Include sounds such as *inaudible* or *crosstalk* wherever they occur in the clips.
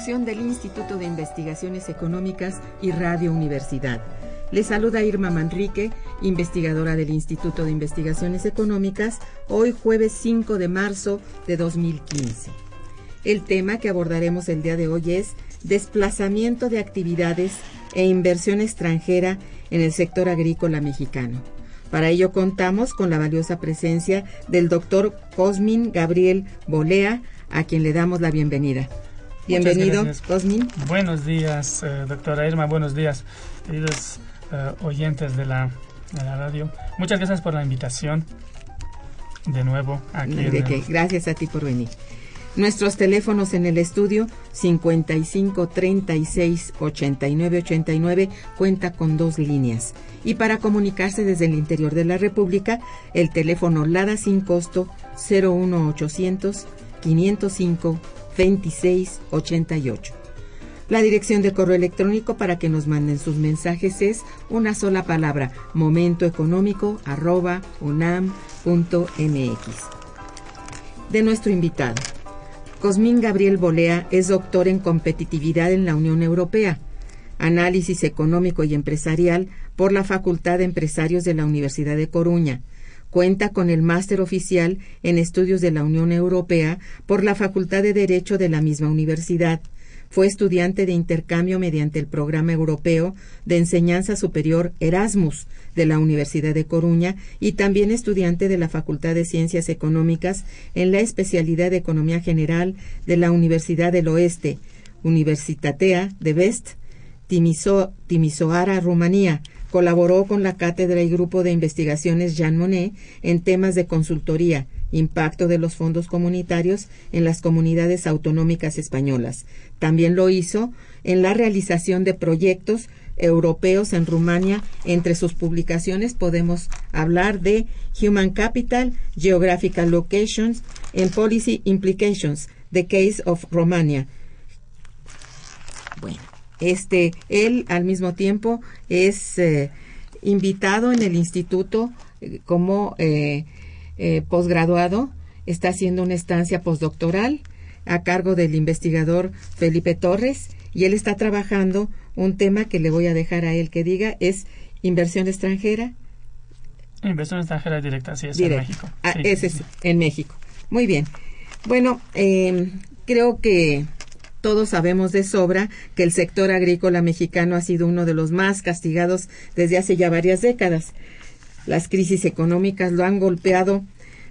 Coproducción del Instituto de Investigaciones Económicas y Radio Universidad. Les saluda Irma Manrique, investigadora del Instituto de Investigaciones Económicas, hoy jueves 5 de marzo de 2015. El tema que abordaremos el día de hoy es desplazamiento de actividades e inversión extranjera en el sector agrícola mexicano. Para ello contamos con la valiosa presencia del doctor Cosmin Gabriel Bolea, a quien le damos la bienvenida. Bienvenido. Cosmin. Buenos días, eh, doctora Irma. Buenos días, queridos eh, oyentes de la, de la radio. Muchas gracias por la invitación. De nuevo, aquí. en De el- que, gracias a ti por venir. Nuestros teléfonos en el estudio 55 36 89 89 cuenta con dos líneas. Y para comunicarse desde el interior de la República, el teléfono LADA sin costo 01800 505 26 88. La dirección de correo electrónico para que nos manden sus mensajes es una sola palabra, momentoeconómico arroba unam.mx. De nuestro invitado. Cosmín Gabriel Bolea es doctor en competitividad en la Unión Europea, análisis económico y empresarial por la Facultad de Empresarios de la Universidad de Coruña. Cuenta con el máster oficial en estudios de la Unión Europea por la Facultad de Derecho de la misma universidad. Fue estudiante de intercambio mediante el programa europeo de enseñanza superior Erasmus de la Universidad de Coruña y también estudiante de la Facultad de Ciencias Económicas en la especialidad de Economía General de la Universidad del Oeste, Universitatea de Vest, Timiso- Timisoara, Rumanía. Colaboró con la cátedra y grupo de investigaciones Jean Monnet en temas de consultoría, impacto de los fondos comunitarios en las comunidades autonómicas españolas. También lo hizo en la realización de proyectos europeos en Rumania. Entre sus publicaciones podemos hablar de Human Capital, Geographical Locations and Policy Implications, The Case of Romania. Bueno, este, él al mismo tiempo es eh, invitado en el instituto eh, como eh, posgraduado, está haciendo una estancia postdoctoral a cargo del investigador Felipe Torres y él está trabajando un tema que le voy a dejar a él que diga es inversión extranjera Inversión extranjera directa, sí, es en México. Ah, Sí, ese sí, es en México. Muy bien. Bueno, eh, creo que todos sabemos de sobra que el sector agrícola mexicano ha sido uno de los más castigados desde hace ya varias décadas. Las crisis económicas lo han golpeado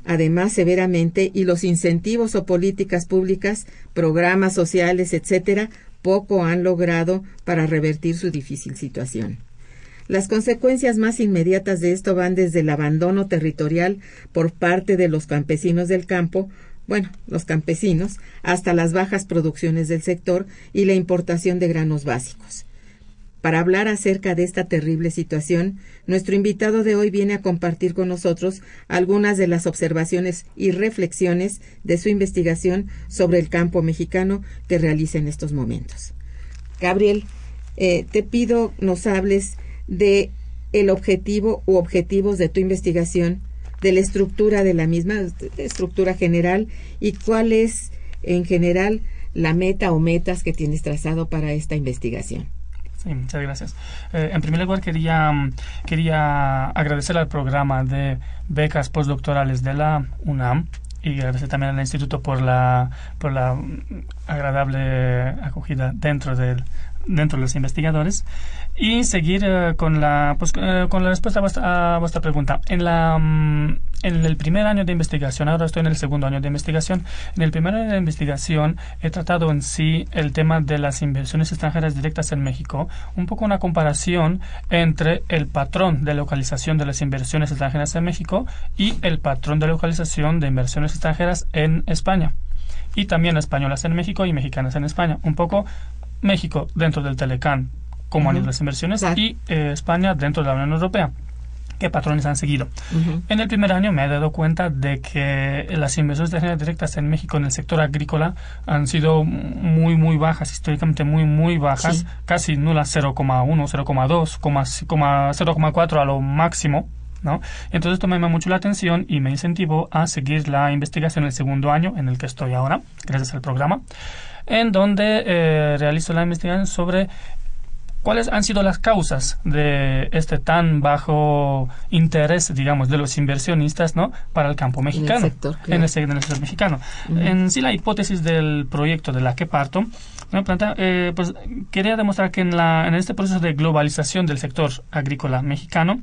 además severamente y los incentivos o políticas públicas, programas sociales, etcétera, poco han logrado para revertir su difícil situación. Las consecuencias más inmediatas de esto van desde el abandono territorial por parte de los campesinos del campo, bueno, los campesinos, hasta las bajas producciones del sector y la importación de granos básicos. Para hablar acerca de esta terrible situación, nuestro invitado de hoy viene a compartir con nosotros algunas de las observaciones y reflexiones de su investigación sobre el campo mexicano que realiza en estos momentos. Gabriel, eh, te pido nos hables de el objetivo u objetivos de tu investigación, de la estructura de la misma, estructura general, y cuál es en general la meta o metas que tienes trazado para esta investigación. Sí, muchas gracias. Eh, en primer lugar, quería, mm, quería agradecer al programa de becas postdoctorales de la UNAM y agradecer también al Instituto por la, por la mm, agradable acogida dentro del, dentro de los investigadores y seguir eh, con la pues, eh, con la respuesta a vuestra, pregunta en la mm, en el primer año de investigación ahora estoy en el segundo año de investigación en el primer año de investigación he tratado en sí el tema de las inversiones extranjeras directas en México un poco una comparación entre el patrón de localización de las inversiones extranjeras en México y el patrón de localización de inversiones extranjeras en España y también españolas en México y mexicanas en España. Un poco México dentro del Telecan como uh de las inversiones y eh, España dentro de la Unión Europea. ¿Qué patrones han seguido? En el primer año me he dado cuenta de que las inversiones directas en México en el sector agrícola han sido muy, muy bajas, históricamente muy, muy bajas, casi nulas 0,1, 0,2, 0,4 a lo máximo. ¿No? Entonces esto me llama mucho la atención y me incentivó a seguir la investigación en el segundo año en el que estoy ahora, gracias al programa en donde eh, realizo la investigación sobre cuáles han sido las causas de este tan bajo interés, digamos, de los inversionistas, ¿no? Para el campo mexicano, en el sector, mexicano. En sí, la hipótesis del proyecto de la que parto, eh, pues quería demostrar que en, la, en este proceso de globalización del sector agrícola mexicano,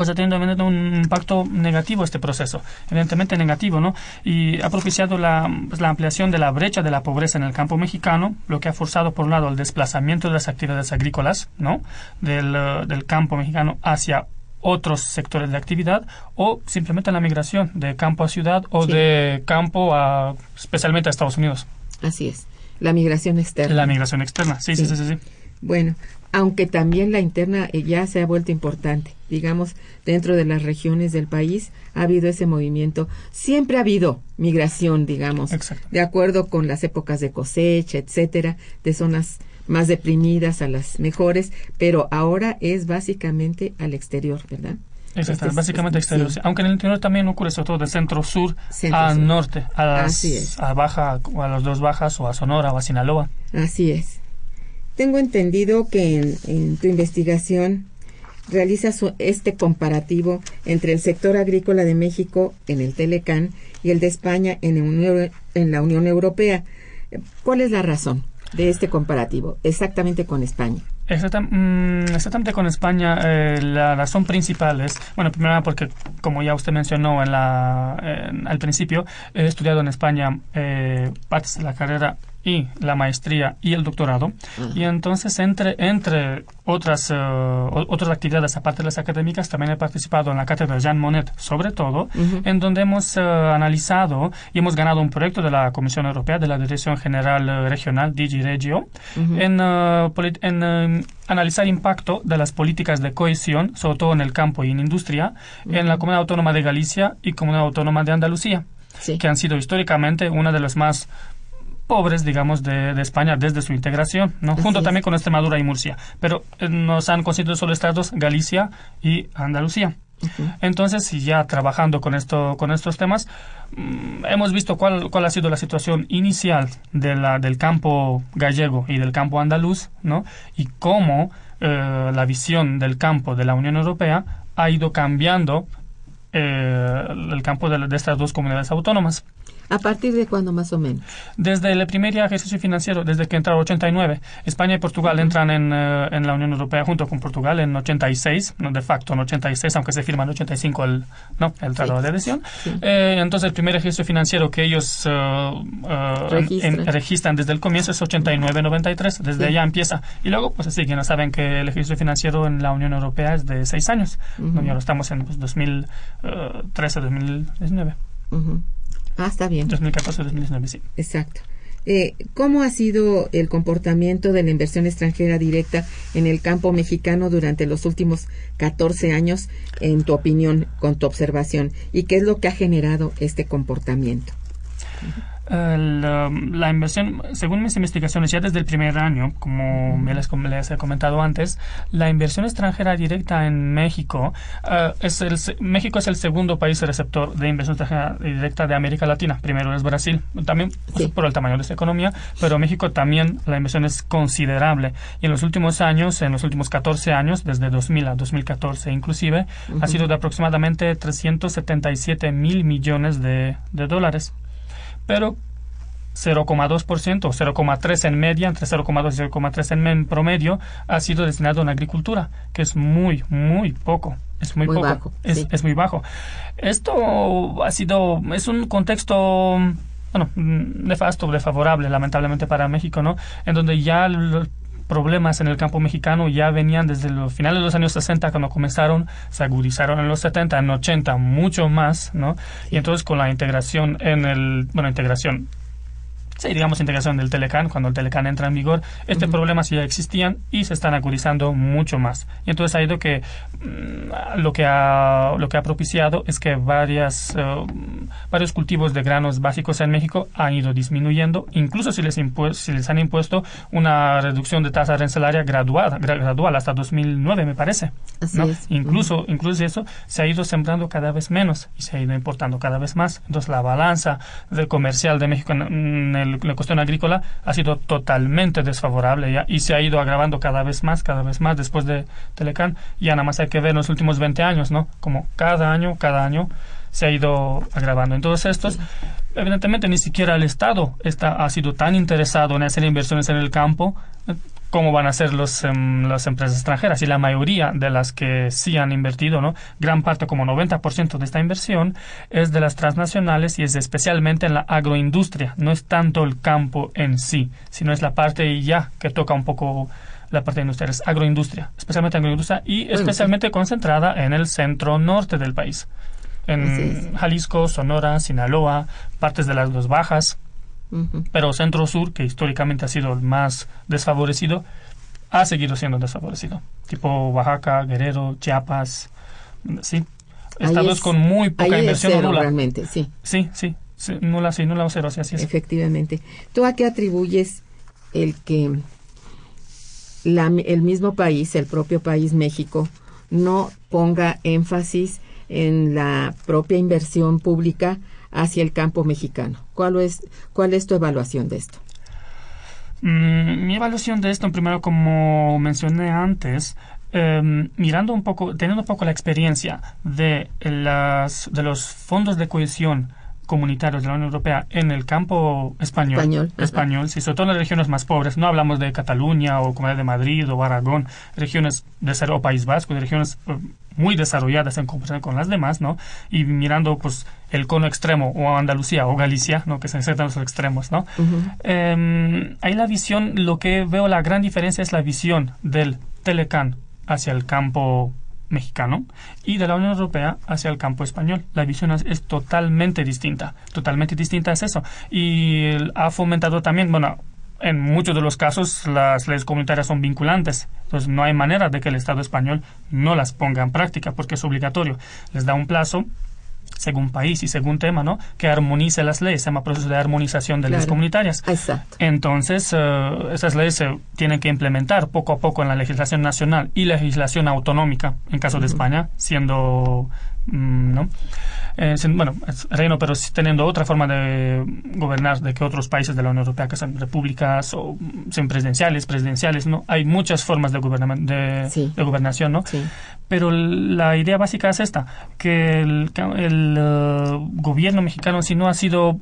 pues ha tenido un impacto negativo este proceso, evidentemente negativo, ¿no? Y ha propiciado la, pues, la, ampliación de la brecha de la pobreza en el campo mexicano, lo que ha forzado, por un lado, el desplazamiento de las actividades agrícolas, ¿no? Del, uh, del campo mexicano hacia otros sectores de actividad o simplemente la migración de campo a ciudad o de campo a especialmente a Estados Unidos. Así es, la migración externa. La migración externa, sí, sí, sí, sí. sí. Bueno, aunque también la interna eh, ya se ha vuelto importante. Digamos, dentro de las regiones del país ha habido ese movimiento. Siempre ha habido migración, digamos, de acuerdo con las épocas de cosecha, etcétera, de zonas más deprimidas a las mejores, pero ahora es básicamente al exterior, ¿verdad? Exacto, este básicamente exterior. Aunque en el interior también ocurre sobre todo de centro-sur a norte, a, las, a Baja, a las dos Bajas o a Sonora o a Sinaloa. Así es. Tengo entendido que en, tu investigación realizas este comparativo entre el sector agrícola de México en el Telecán y el de España en, la Unión Europea. ¿Cuál es la razón de este comparativo exactamente con España? Mm, exactamente con España, eh, la razón principal es, bueno, primero porque, como ya usted mencionó en la, al principio, he estudiado en España eh, partes de la carrera y la maestría y el doctorado. Y entonces, entre, entre otras, eh, otras actividades, aparte de las académicas, también he participado en la cátedra Jean Monnet, sobre todo, en donde hemos eh, analizado y hemos ganado un proyecto de la Comisión Europea, de la Dirección General eh, Regional, DG Regio, en, en analizar impacto de las políticas de cohesión, sobre todo en el campo y en industria, en la Comunidad Autónoma de Galicia y Comunidad Autónoma de Andalucía. que han sido históricamente una de las más pobres, digamos, de, España desde su integración, ¿no? junto también con Extremadura y Murcia. Pero eh, nos han constituido solo estados Galicia y Andalucía. Entonces, y ya trabajando con esto, con estos temas, hemos visto cuál, cuál ha sido la situación inicial de la, del campo gallego y del campo andaluz, ¿no? Y cómo eh, la visión del campo de la Unión Europea ha ido cambiando eh, el campo de, estas dos comunidades autónomas. ¿A partir de cuándo más o menos? Desde el primer ejercicio financiero, desde que entraron 89. España y Portugal entran en, eh, en, la Unión Europea junto con Portugal en 86, no, de facto en 86, aunque se firma en 85 el, ¿no? el tratado de adhesión. Eh, entonces el primer ejercicio financiero que ellos eh, registran. desde el comienzo es 89-93, desde allá empieza. Y luego, pues así, que no saben que el ejercicio financiero en la Unión Europea es de seis años. Ya lo estamos en pues, 2013-2019. Ah, está bien. 2014-2019, sí. Exacto. Eh, ¿Cómo ha sido el comportamiento de la inversión extranjera directa en el campo mexicano durante los últimos 14 años, en tu opinión, con tu observación? ¿Y qué es lo que ha generado este comportamiento? La, inversión, según mis investigaciones, ya desde el primer año, como les, les he comentado antes, la inversión extranjera directa en México, uh, es el, México es el segundo país receptor de inversión extranjera directa de América Latina. Primero es Brasil, también por el tamaño de su economía, pero México también la inversión es considerable. Y en los últimos años, en los últimos 14 años, desde 2000 a 2014 inclusive, ha sido de aproximadamente 377 mil millones de, de dólares. Pero 0,2%, 0,3% en media, entre 0,2 y 0,3 en promedio, ha sido destinado a la agricultura, que es muy, muy poco. Es muy, poco. Bajo, es, sí. es muy bajo. Esto ha sido, es un contexto bueno, nefasto, desfavorable, lamentablemente para México, ¿no? En donde ya los problemas en el campo mexicano ya venían desde los finales de los años 60 cuando comenzaron, se agudizaron en los 70, en 80 mucho más, ¿no? Y entonces con la integración en el, bueno, integración, sí, digamos integración del Telecan, cuando el Telecan entra en vigor, este problemas ya existían y se están agudizando mucho más. Y entonces ha ido que mm, lo que ha lo que ha propiciado es que varias eh, varios cultivos de granos básicos en México han ido disminuyendo, incluso si les si les han impuesto una reducción de tasa arancelaria graduada, gra- gradual hasta 2009 me parece. ¿no? es. Incluso, incluso eso se ha ido sembrando cada vez menos y se ha ido importando cada vez más. Entonces la balanza de comercial de México en, en el- la cuestión agrícola ha sido totalmente desfavorable y se ha ido agravando cada vez más, cada vez más después de Telecán. Ya nada más hay que ver en los últimos 20 años, ¿no? Como cada año, cada año se ha ido agravando. Entonces estos, evidentemente ni siquiera el Estado está, ha sido tan interesado en hacer inversiones en el campo como van a ser los, em, las empresas extranjeras. Y la mayoría de las que sí han invertido, ¿no? gran parte, como 90% de esta inversión, es de las transnacionales y es especialmente en la agroindustria. No es tanto el campo en sí, sino es la parte ya que toca un poco la parte industrial, es agroindustria, especialmente agroindustria y Bueno, especialmente concentrada en el centro norte del país. En. Jalisco, Sonora, Sinaloa, partes de las dos bajas, Pero centro sur, que históricamente ha sido el más desfavorecido, ha seguido siendo desfavorecido. Tipo Oaxaca, Guerrero, Chiapas, sí. Estados es- con muy poca inversión cero, nula. realmente, sí, Sí, sí, sí, nula, sí, nula o cero, sí, así es. efectivamente. ¿Tú a qué atribuyes el que la- el mismo país, el propio país México, no ponga énfasis en la propia inversión pública hacia el campo mexicano? ¿Cuál es, cuál es tu evaluación de esto? Mm, mi evaluación de esto, primero, como mencioné antes, em, mirando un poco, teniendo un poco la experiencia de, las, de los fondos de cohesión comunitarios de la Unión Europea en el campo español, Español, español sí, sobre todo en las regiones más pobres, no hablamos de Cataluña o Comunidad de Madrid o Aragón, regiones de ser o País Vasco, de regiones eh, muy desarrolladas en comparación con las demás, ¿no? Y mirando, pues, el cono extremo o Andalucía o Galicia, ¿no? Que se encuentran los extremos, ¿no? Eh, ahí la visión, lo que veo la gran diferencia es la visión del Telecan hacia el campo mexicano y de la Unión Europea hacia el campo español. La visión es, es totalmente distinta. Totalmente distinta es eso. Y ha fomentado también, bueno, en muchos de los casos las leyes comunitarias son vinculantes. Entonces no hay manera de que el Estado español no las ponga en práctica porque es obligatorio. Les da un plazo según país y según tema, ¿no? Que armonice las leyes, se llama proceso de armonización de leyes comunitarias. Exacto. Entonces, eh, esas leyes se tienen que implementar poco a poco en la legislación nacional y legislación autonómica, en caso de España, siendo, ¿no? Eh, sin- bueno, es reino, pero sí teniendo otra forma de gobernar de que otros países de la Unión Europea, que son repúblicas o mm, semipresidenciales, presidenciales, ¿no? Hay muchas formas de, de, Sí. de gobernación, ¿no? Sí. Pero la idea básica es esta, que el, eh, gobierno mexicano si no ha sido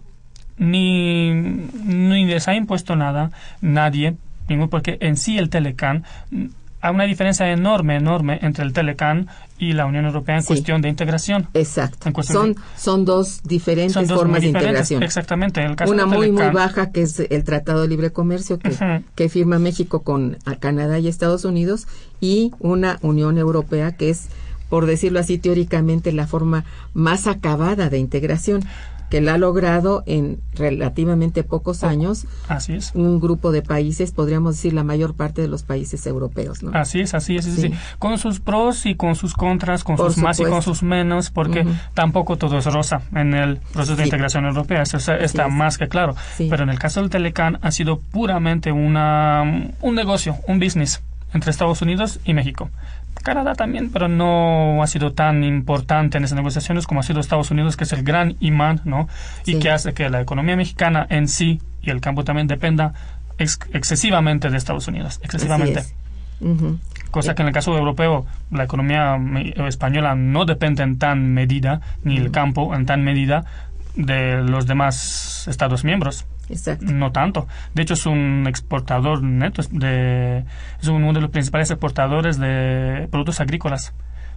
ni, ni les ha impuesto nada, nadie, ningún, porque en sí el Telecan, mm, hay una diferencia enorme, enorme entre el Telecan y la Unión Europea en Sí. cuestión de integración. Exacto. Son, de- son dos diferentes Son dos formas de integración. Exactamente. En el caso Una muy, muy baja, que es el Tratado de Libre Comercio que, firma México con a Canadá y Estados Unidos, y una Unión Europea que es, por decirlo así, teóricamente la forma más acabada de integración, que la ha logrado en relativamente pocos años Así es. un grupo de países, podríamos decir la mayor parte de los países europeos. ¿no? Así es, así es, sí. Con sus pros y con sus contras, con Por sus más y con sus menos, porque tampoco todo es rosa en el proceso de integración europea. Eso está- está es. más que claro. Pero en el caso del Telecan ha sido puramente una, un negocio, un business entre Estados Unidos y México. Canadá también, pero no ha sido tan importante en esas negociaciones como ha sido Estados Unidos, que es el gran imán, ¿no? Y Sí. que hace que la economía mexicana en sí y el campo también dependa ex- excesivamente de Estados Unidos, excesivamente. Cosa que en el caso europeo la economía española no depende en tan medida ni el campo en tan medida de los demás estados miembros Exacto. no tanto. De hecho, es un exportador neto, es de, es uno de los principales exportadores de productos agrícolas.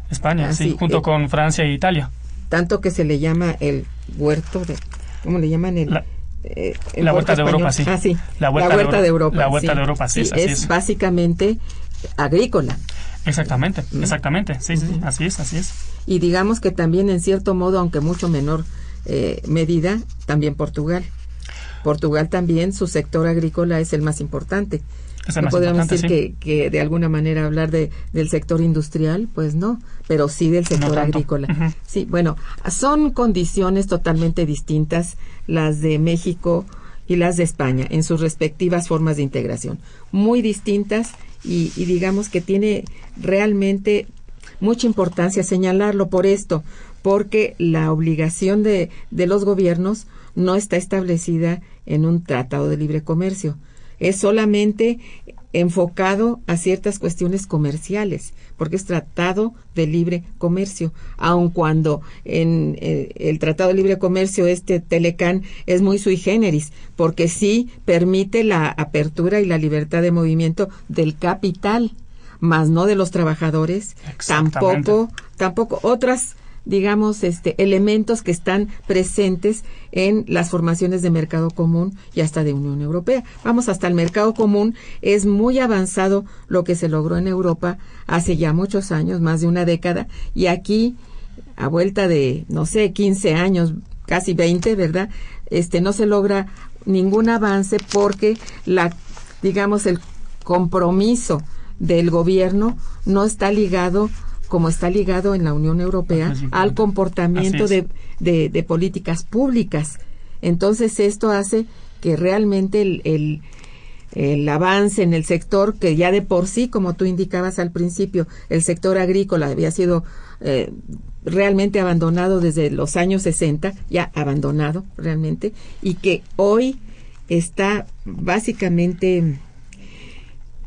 España, Ah, sí, sí, junto eh, con Francia e Italia. Tanto que se le llama el huerto de... ¿Cómo le llaman? El, La- eh, el la huerto huerta de Europa, sí. Ah, sí. La huerta de Euro- de Europa. la huerta de Europa, sí, es- así es es. básicamente agrícola. Exactamente, exactamente. Sí, sí, sí, así es, así es. Y digamos que también en cierto modo, aunque mucho menor eh, medida, también Portugal. Portugal también, su sector agrícola es el más importante. Es el no más podríamos decir que, que de alguna manera hablar de, del sector industrial, pues no, pero sí del sector agrícola. Sí, bueno, son condiciones totalmente distintas las de México y las de España en sus respectivas formas de integración. Muy distintas y, y digamos que tiene realmente mucha importancia señalarlo por esto, porque la obligación de, de los gobiernos no está establecida en un tratado de libre comercio. Es solamente enfocado a ciertas cuestiones comerciales, porque es tratado de libre comercio, aun cuando en eh, el tratado de libre comercio este Telecán es muy sui generis, porque sí permite la apertura y la libertad de movimiento del capital, más no de los trabajadores, tampoco tampoco otras digamos este elementos que están presentes en las formaciones de mercado común y hasta de Unión Europea. Vamos hasta el mercado común es muy avanzado lo que se logró en Europa hace ya muchos años, más de una década y aquí a vuelta de no sé, 15 años, casi 20, ¿verdad? Este no se logra ningún avance porque la digamos el compromiso del gobierno no está ligado como está ligado en la Unión Europea al comportamiento de, de, de políticas públicas. Entonces esto hace que realmente el, el, el avance en el sector, que ya de por sí, como tú indicabas al principio, el sector agrícola había sido eh, realmente abandonado desde los años 60, ya abandonado realmente, y que hoy está básicamente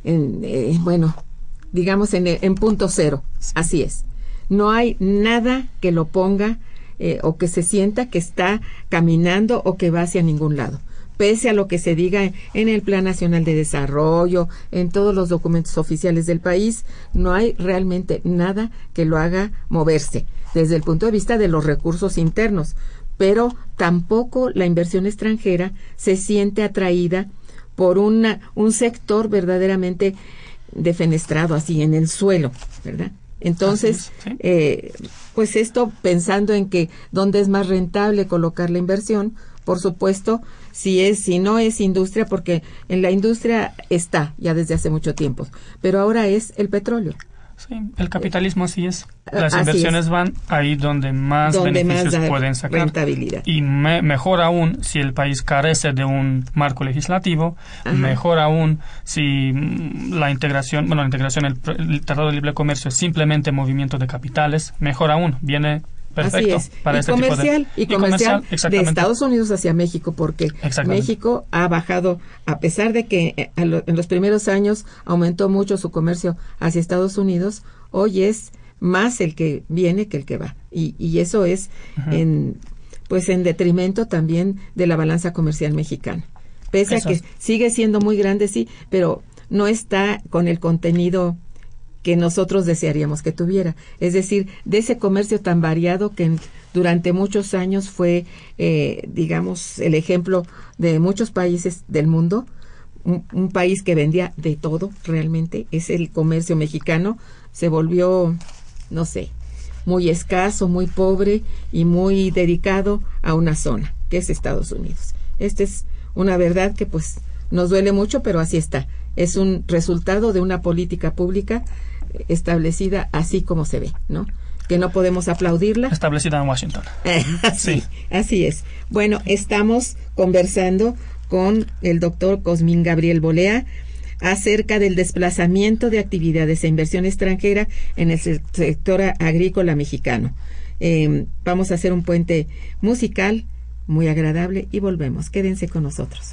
en, eh, bueno, digamos en, en punto cero. Así es. No hay nada que lo ponga eh, o que se sienta que está caminando o que va hacia ningún lado. Pese a lo que se diga en el Plan Nacional de Desarrollo, en todos los documentos oficiales del país, no hay realmente nada que lo haga moverse desde el punto de vista de los recursos internos. Pero tampoco la inversión extranjera se siente atraída por una, un sector verdaderamente defenestrado así en el suelo, ¿verdad? Entonces, Así es, sí. eh, pues esto pensando en que dónde es más rentable colocar la inversión, por supuesto, si es si no es industria porque en la industria está ya desde hace mucho tiempo, pero ahora es el petróleo. Sí, el capitalismo así es. Las así inversiones es. van ahí donde más Donde beneficios pueden sacar. rentabilidad. Y me- mejor aún si el país carece de un marco legislativo, Ajá. mejor aún si mm, la integración, bueno, la integración, el, el Tratado de Libre Comercio es simplemente movimiento de capitales, mejor aún, viene perfecto Así es. para y este comercial, de... y comercial de. Estados Unidos hacia México, porque. México ha bajado, a pesar de que eh, en los primeros años aumentó mucho su comercio hacia Estados Unidos, hoy es más el que viene que el que va. Y, y eso es en pues en detrimento también de la balanza comercial mexicana. Pese Eso a que sigue siendo muy grande, sí, pero no está con el contenido que nosotros desearíamos que tuviera. Es decir, de ese comercio tan variado que durante muchos años fue, eh, digamos, el ejemplo de muchos países del mundo, un, un país que vendía de todo realmente, es el comercio mexicano, se volvió, no sé, muy escaso, muy pobre y muy dedicado a una zona, que es Estados Unidos. Esta es una verdad que pues nos duele mucho, pero así está. Es un resultado de una política pública establecida así como se ve, ¿no? Que no podemos aplaudirla. Establecida en Washington. *laughs* así, Sí. así es. Bueno, estamos conversando con el doctor Cosmín Gabriel Bolea acerca del desplazamiento de actividades e inversión extranjera en el se- sector agrícola mexicano. Eh, vamos a hacer un puente musical muy agradable y volvemos. Quédense con nosotros.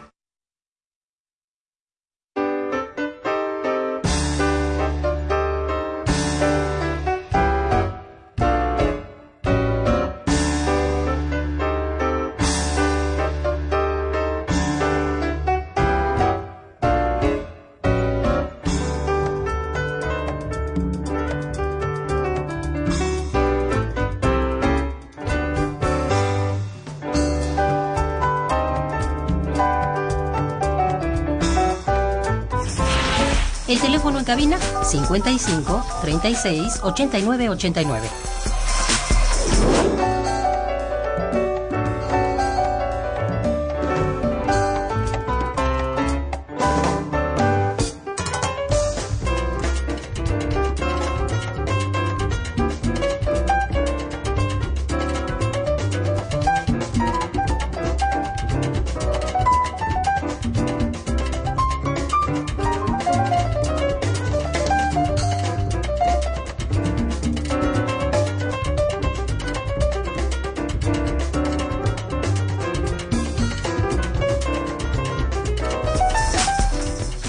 Cabina 55 36 89 89.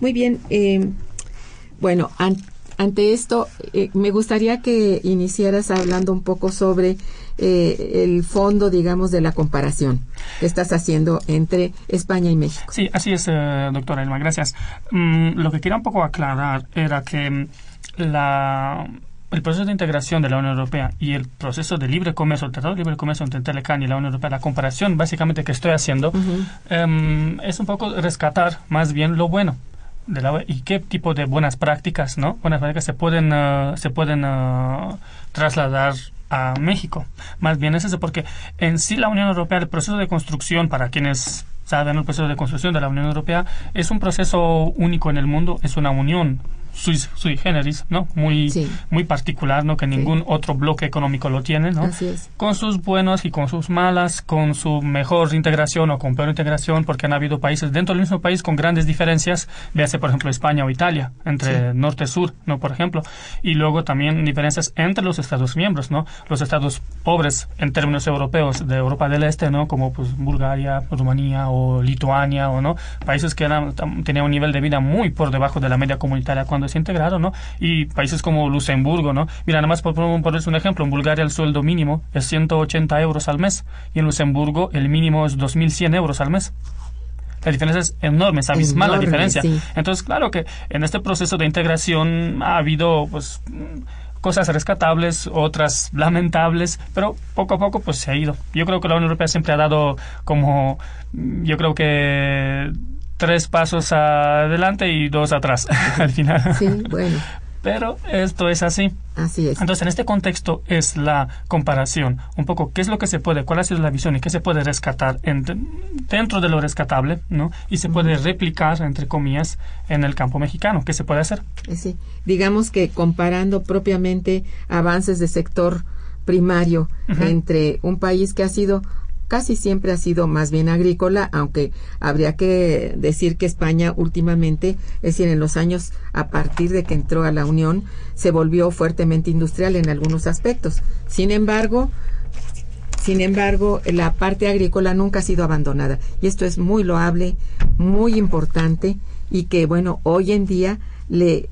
Muy bien. Eh, bueno, ante esto, eh, me gustaría que iniciaras hablando un poco sobre eh, el fondo, digamos, de la comparación que estás haciendo entre España y México. Sí, así es, doctora Elma, gracias. Mm, lo que quería un poco aclarar era que mm, la el proceso de integración de la Unión Europea y el proceso de libre comercio, el Tratado de Libre Comercio entre Telecan y la Unión Europea, la comparación básicamente que estoy haciendo, em, es un poco rescatar más bien lo bueno y qué tipo de buenas prácticas, ¿no? Buenas prácticas se pueden, uh, se pueden uh, trasladar a México. Más bien es eso, porque en sí la Unión Europea, el proceso de construcción, para quienes saben el proceso de construcción de la Unión Europea, es un proceso único en el mundo, es una unión sui, generis, ¿no? Muy, muy particular, ¿no? Que ningún otro bloque económico lo tiene, ¿no? Con sus buenos y con sus malas, con su mejor integración o con peor integración, porque han habido países dentro del mismo país con grandes diferencias, véase por ejemplo España o Italia, entre norte y sur, ¿no? Por ejemplo. Y luego también diferencias entre los Estados miembros, ¿no? Los Estados pobres en términos europeos de Europa del Este, ¿no? Como pues Bulgaria, Rumanía o Lituania, o no, países que eran, tenían un nivel de vida muy por debajo de la media comunitaria cuando se integraron, ¿no? Y países como Luxemburgo, ¿no? Mira, nada más por ponerles un ejemplo, en Bulgaria el sueldo mínimo es 180 euros al mes y en Luxemburgo el mínimo es 2.100 euros al mes. La diferencia es enorme, es abismal la diferencia. Entonces, claro que en este proceso de integración ha habido, pues, cosas rescatables, otras lamentables, pero poco a poco pues se ha ido. Yo creo que la Unión Europea siempre ha dado como, yo creo que tres pasos adelante y dos atrás *laughs* al final. Sí, bueno. Pero esto es así. Así es. Entonces, en este contexto es la comparación, un poco qué es lo que se puede, cuál ha sido la visión y qué se puede rescatar dentro de lo rescatable, ¿no? Y se puede replicar, entre comillas, en el campo mexicano. ¿Qué se puede hacer? Eh, sí, digamos que comparando propiamente avances de sector primario entre un país que ha sido casi siempre ha sido más bien agrícola, aunque habría que decir que España últimamente, es decir, en los años a partir de que entró a la Unión, se volvió fuertemente industrial en algunos aspectos. Sin embargo, sin embargo, la parte agrícola nunca ha sido abandonada y esto es muy loable, muy importante y que, bueno, hoy en día le,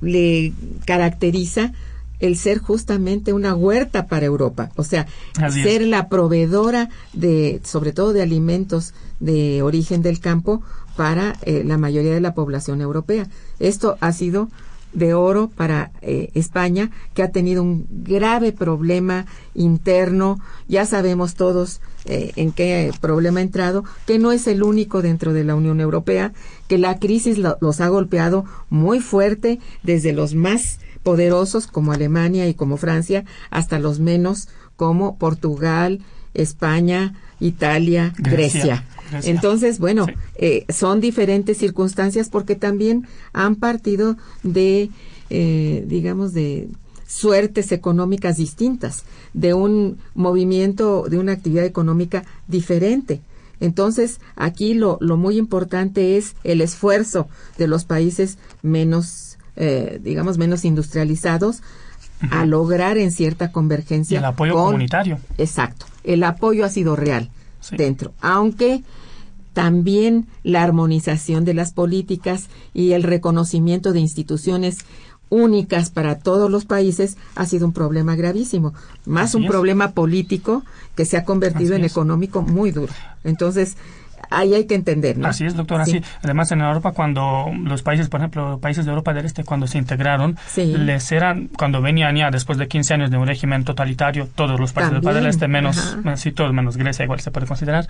le caracteriza el ser justamente una huerta para Europa, o sea, Así es. ser la proveedora de, sobre todo de alimentos de origen del campo para eh, la mayoría de la población europea. Esto ha sido de oro para eh, España, que ha tenido un grave problema interno. Ya sabemos todos eh, en qué problema ha entrado, que no es el único dentro de la Unión Europea, que la crisis lo- los ha golpeado muy fuerte desde los más poderosos como Alemania y como Francia hasta los menos como Portugal, España, Italia, Grecia. Grecia. Grecia. Entonces, bueno, Sí. eh, son diferentes circunstancias porque también han partido de, eh, digamos, de suertes económicas distintas, de un movimiento, de una actividad económica diferente. Entonces, aquí lo, lo muy importante es el esfuerzo de los países menos, eh, digamos, menos industrializados a lograr en cierta Y convergencia. el apoyo con- comunitario. Exacto. El apoyo ha sido real Sí. dentro, aunque también la armonización de las políticas y el reconocimiento de instituciones únicas para todos los países ha sido un problema gravísimo, más Así un es. problema político que se ha convertido Así en es. económico muy duro. Entonces, ahí hay que entender, ¿no? Así es, doctora. Sí. Sí. Además, en Europa, cuando los países, por ejemplo, países de Europa del Este, cuando se integraron, Sí. les eran, cuando venían ya después de 15 años de un régimen totalitario, todos los países de Europa del Este, menos, sí, todos menos Grecia, igual se puede considerar,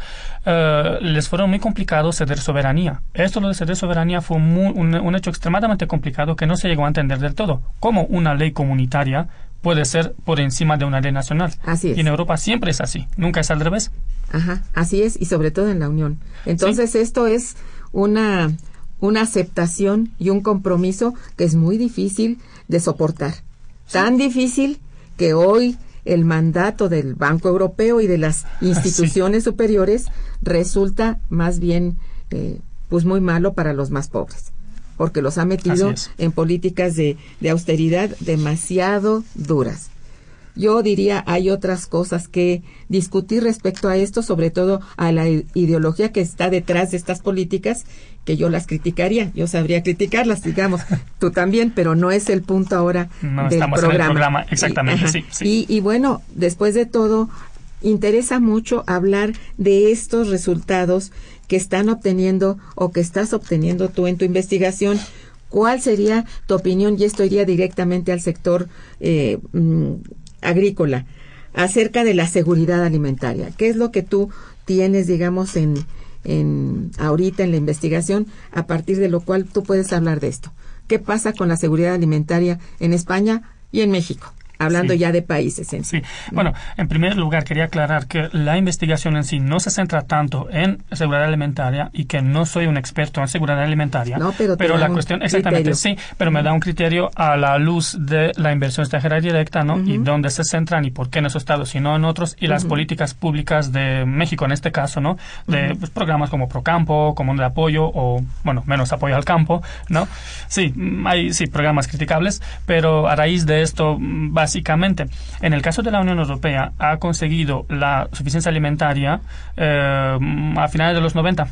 eh, les fueron muy complicados ceder soberanía. Esto lo de ceder soberanía fue muy- un, un hecho extremadamente complicado que no se llegó a entender del todo. ¿Cómo una ley comunitaria puede ser por encima de una ley nacional? Así es. Y en Europa siempre es así, nunca es al revés. Ajá, así es, y sobre todo en la Unión. Entonces, esto es una, una aceptación y un compromiso que es muy difícil de soportar. Tan difícil que hoy el mandato del Banco Europeo y de las instituciones superiores resulta más bien eh, pues muy malo para los más pobres porque los ha metido en políticas de, de austeridad demasiado duras. Yo diría hay otras cosas que discutir respecto a esto, sobre todo a la ideología que está detrás de estas políticas, que yo las criticaría, yo sabría criticarlas, digamos, *laughs* tú también, pero no es el punto ahora No del estamos en el programa. programa, exactamente, Y, sí, sí. Y, y bueno, después de todo, interesa mucho hablar de estos resultados que están obteniendo o que estás obteniendo tú en tu investigación. ¿Cuál sería tu opinión? Y esto iría directamente al sector eh, mm, agrícola acerca de la seguridad alimentaria. ¿Qué es lo que tú tienes, digamos, en, en ahorita en la investigación, a partir de lo cual tú puedes hablar de esto? ¿Qué pasa con la seguridad alimentaria en España y en México? Hablando Sí. ya de países en Sí, bueno, en primer lugar quería aclarar que la investigación en sí no se centra tanto en seguridad alimentaria y que no soy un experto en seguridad alimentaria. No, pero da la cuestión, exactamente, criterio. sí, pero me da un criterio a la luz de la inversión extranjera directa, ¿no? Y dónde se centran y por qué en esos estados y no en otros y las políticas públicas de México en este caso, ¿no? De pues, programas como Procampo, como de apoyo o, bueno, menos apoyo al campo, ¿no? Sí, hay sí programas criticables, pero a raíz de esto, mm, básicamente, en el caso de la Unión Europea, ha conseguido la suficiencia alimentaria eh, a finales de los 90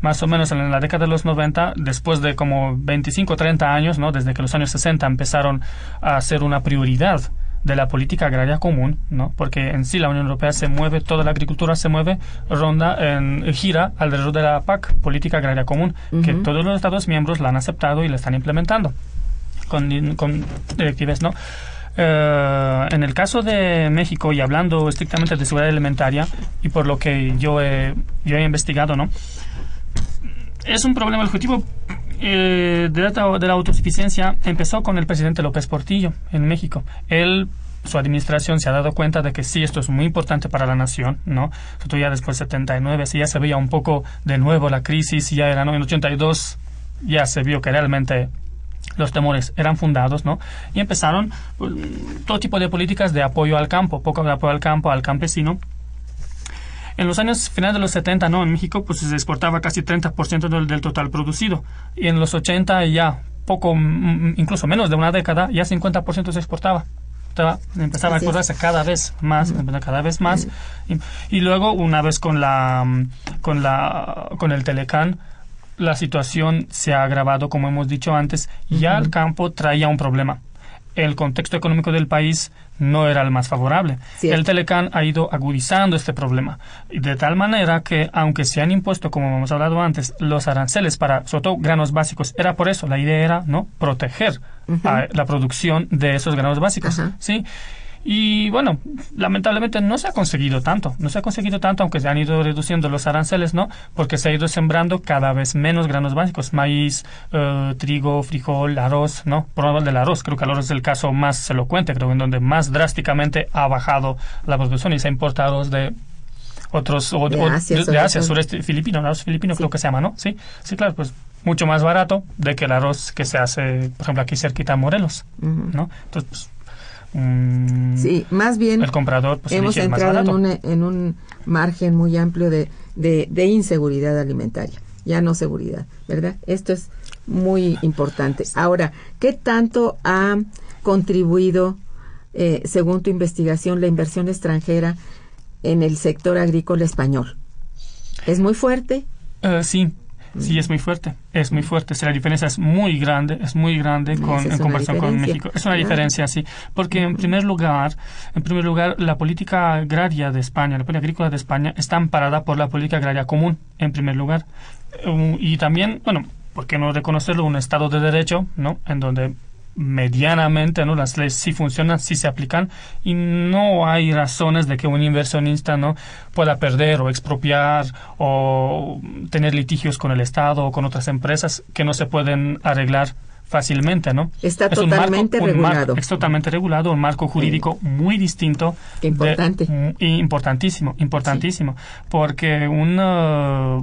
más o menos en la década de los 90, después de como 25 o 30 años, ¿no? desde que los años 60 empezaron a ser una prioridad de la política agraria común, ¿no? porque en sí la Unión Europea se mueve, toda la agricultura se mueve, ronda, en, gira alrededor de la PAC, política agraria común, que todos los Estados miembros la han aceptado y la están implementando con, con directivas, ¿no? Eh, en el caso de México, y hablando estrictamente de seguridad alimentaria, y por lo que yo he, yo he investigado, ¿no? Es un problema. Objetivo eh, de, la, de la autosuficiencia empezó con el presidente López Portillo en México. Él su administración se ha dado cuenta de que sí, esto es muy importante para la nación, ¿no? Sobre ya después del 79, sí ya se veía un poco de nuevo la crisis, ya era, ¿no? En 82 ya se vio que realmente los temores eran fundados, ¿no? Y empezaron pues, todo tipo de políticas de apoyo al campo, poco de apoyo al campo, al campesino. En los años finales de los 70, ¿no? En México, pues se exportaba casi 30% del, del total producido. Y en los 80 ya poco, incluso menos de una década, ya 50% se exportaba. Empezaba a exportarse cada vez más, cada vez más. Y, y luego, una vez con la, con la, con el Telecán, la situación se ha agravado, como hemos dicho antes, ya el campo traía un problema. el contexto económico del país no era el más favorable. Cierto. El Telecán ha ido agudizando este problema. De tal manera que, aunque se han impuesto, como hemos hablado antes, los aranceles para, sobre todo, granos básicos, era por eso, la idea era, ¿no?, proteger a la producción de esos granos básicos. ¿sí? Y bueno, lamentablemente no se ha conseguido tanto, no se ha conseguido tanto, aunque se han ido reduciendo los aranceles, ¿no? Porque se ha ido sembrando cada vez menos granos básicos, maíz, eh, trigo, frijol, arroz, ¿no? Por del arroz, creo que el arroz es el caso más elocuente, creo, en donde más drásticamente ha bajado la producción y se ha importado arroz de otros, o, De Asia, de, Asia, sureste filipino, el arroz filipino creo que se llama, ¿no? Sí, sí, claro, pues mucho más barato de que el arroz que se hace, por ejemplo, aquí cerquita en Morelos, Ujú. ¿no? Entonces, pues, mm, Sí, más bien el comprador pues hemos el entrado en, barato. una- en un margen muy amplio de, de, de inseguridad alimentaria, ya no seguridad, ¿verdad? Esto es muy importante. Ahora, ¿qué tanto ha contribuido, eh, según tu investigación, la inversión extranjera en el sector agrícola español? ¿Es muy fuerte? Eh, sí, sí, es muy fuerte. Es muy fuerte. Sí, la diferencia es muy grande, es muy grande con, en comparación con. México. Es una diferencia, sí. Porque en primer lugar, en primer lugar, la política agraria de España, la política agrícola de España, está amparada por la política agraria común, en primer lugar. Eh, y también, bueno, ¿por qué no reconocerlo? Un Estado de Derecho, ¿no? En donde medianamente no las leyes sí funcionan sí se aplican y no hay razones de que un inversionista no pueda perder o expropiar o tener litigios con el Estado o con otras empresas que no se pueden arreglar fácilmente, ¿no? Está Es un marco- totalmente marco- regulado. es totalmente regulado, un marco jurídico muy distinto. Importante. de- importantísimo, importantísimo. Porque un, uh,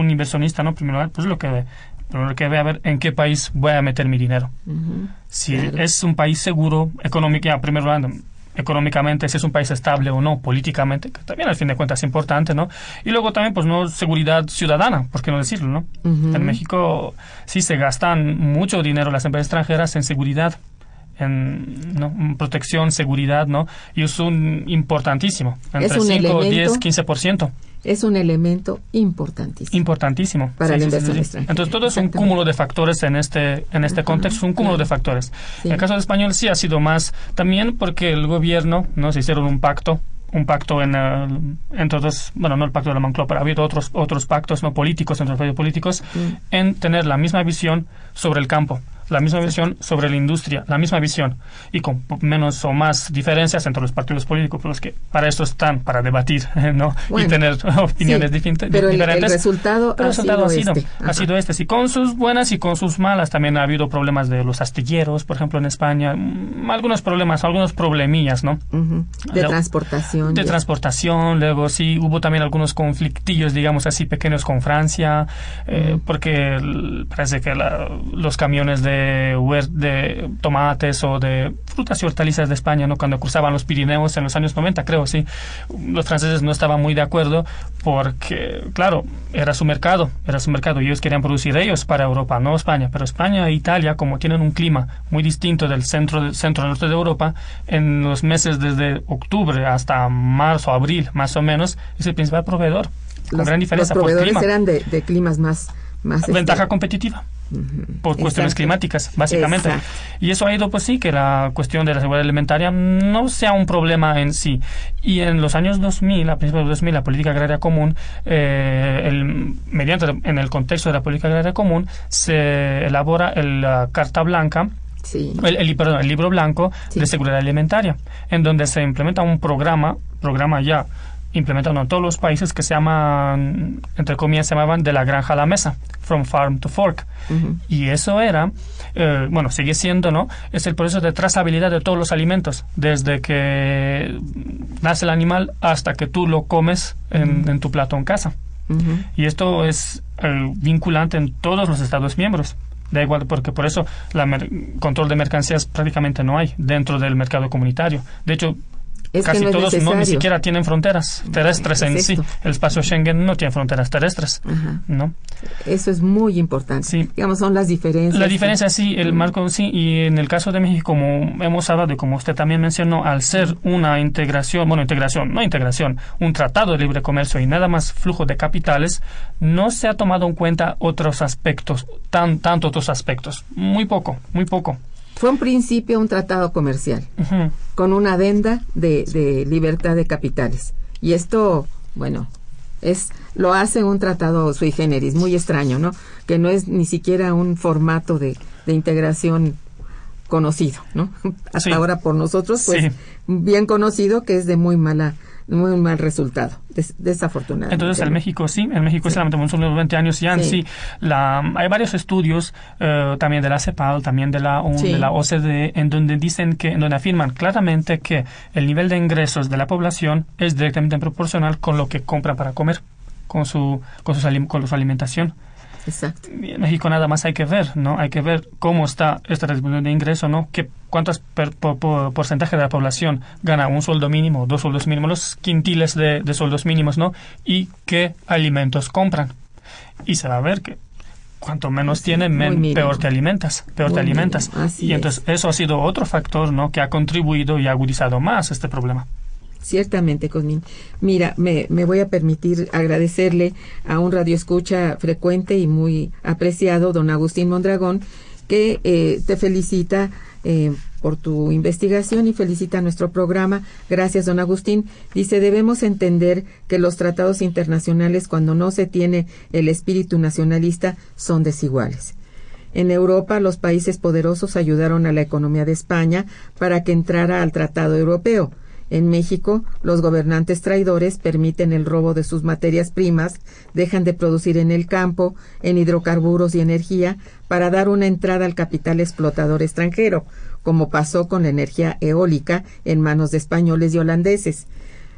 un inversionista, ¿no? En primer lugar, pues lo que ve, primero que ve a ver en qué país voy a meter mi dinero. Si Claro. es un país seguro económica, en primer lugar, económicamente, si es un país estable o no, políticamente, que también al fin de cuentas es importante, ¿no? Y luego también, pues, no seguridad ciudadana, ¿por qué no decirlo, no? En México sí se gastan mucho dinero las empresas extranjeras en seguridad, en, ¿no? en protección, seguridad, ¿no? Y es un importantísimo, entre un 5, elemento 10, 15%. Es un elemento importantísimo. Importantísimo. Para la inversión extranjera. Entonces todo es un cúmulo de factores en este en este contexto, un cúmulo de factores. Sí. En el caso de español sí ha sido más también porque el gobierno no se hicieron un pacto un pacto en el- entre otros bueno no el pacto de la Moncloa pero ha habido otros otros pactos no políticos entre los partidos políticos Mm. en tener la misma visión sobre el campo la misma visión sobre la industria la misma visión y con menos o más diferencias entre los partidos políticos pero es que para esto están para debatir *laughs* no Bueno, y tener opiniones Sí, difin- pero el- el diferentes resultado pero ha el resultado sido ha sido, este. ha sido este. Sí, con sus buenas y con sus malas. También ha habido problemas de los astilleros, por ejemplo, en España. Mm, Algunos problemas, algunos problemillas, ¿no? Ujú. De Lo- transportación. De ya. transportación, luego sí hubo también algunos conflictillos, digamos así, pequeños con Francia, eh, porque el- parece que la- los camiones de, de tomates o de frutas y hortalizas de España, ¿no? cuando cruzaban los Pirineos en los años 90, creo, sí, los franceses no estaban muy de acuerdo porque, claro, era su mercado, era su mercado y ellos querían producir ellos para Europa, no España, pero España e Italia, como tienen un clima muy distinto del centro, del centro norte de Europa, en los meses desde octubre hasta marzo, abril, más o menos, es el principal proveedor, Los, gran los diferencia por proveedores clima. eran de, de climas más... más este, Ventaja competitiva por cuestiones Exacto. climáticas, básicamente. Exacto. Y eso ha ido, pues sí, que la cuestión de la seguridad alimentaria no sea un problema en sí. Y en los años 2000, a principios de 2000, la política agraria común, eh, el, mediante, en el contexto de la política agraria común, se elabora el, la Carta Blanca, Sí. el, el- perdón, el libro blanco Sí. de seguridad alimentaria, en donde se implementa un programa, programa ya implementado en todos los países que se llaman, entre comillas, se llamaban de la granja a la mesa, from farm to fork. Y eso era, eh, bueno, sigue siendo, ¿no? Es el proceso de trazabilidad de todos los alimentos, desde que nace el animal hasta que tú lo comes en, en tu plato en casa. Y esto es eh, vinculante en todos los Estados miembros. Da igual, porque por eso el control de mercancías prácticamente no hay dentro del mercado comunitario. De hecho, Es casi no todos no, ni siquiera tienen fronteras terrestres ¿qué en sí. El espacio Schengen no tiene fronteras terrestres. Ajá. ¿no? Eso es muy importante. Sí. Digamos, son las diferencias. La diferencia sí, el marco sí, y en el caso de México, como hemos hablado y como usted también mencionó, al ser una integración, bueno, integración, no integración, un tratado de libre comercio y nada más flujo de capitales, no se ha tomado en cuenta otros aspectos, tan, tanto otros aspectos, muy poco, muy poco. Fue un principio un tratado comercial con una adenda de, de libertad de capitales. Y esto, bueno, es lo hace un tratado sui generis, muy extraño, ¿no? Que no es ni siquiera un formato de, de integración conocido, ¿no? *laughs* Hasta Sí. ahora por nosotros, pues, Sí. bien conocido que es de muy mala, muy mal resultado, des- desafortunadamente. Entonces, en México sí, en México sí, lamentablemente son los 20 años ya en Sí. La, hay varios estudios eh, también de la CEPAL, también de la, Sí. de la OCDE, en donde dicen que, en donde afirman claramente que el nivel de ingresos de la población es directamente proporcional con lo que compra para comer, con su, con, sus con su alimentación. Exacto. Y en México nada más hay que ver, ¿no? Hay que ver cómo está esta distribución de ingreso, ¿no? Que cuántos per- por- por- porcentaje de la población gana un sueldo mínimo, dos sueldos mínimos, los quintiles de, de sueldos mínimos, ¿no? Y qué alimentos compran. Y se va a ver que cuanto menos tienes, muy men- peor te alimentas, peor Muy te alimentas. y entonces eso ha sido otro factor, ¿no? Que ha contribuido y ha agudizado más este problema. Ciertamente, Cosmin. Mira, me, me voy a permitir agradecerle a un radioescucha frecuente y muy apreciado, don Agustín Mondragón, que eh, te felicita eh, por tu investigación y felicita nuestro programa. Gracias, don Agustín. Dice, debemos entender que los tratados internacionales, cuando no se tiene el espíritu nacionalista, son desiguales. En Europa, los países poderosos ayudaron a la economía de España para que entrara al Tratado Europeo. En México, los gobernantes traidores permiten el robo de sus materias primas, dejan de producir en el campo, en hidrocarburos y energía, para dar una entrada al capital explotador extranjero, como pasó con la energía eólica en manos de españoles y holandeses.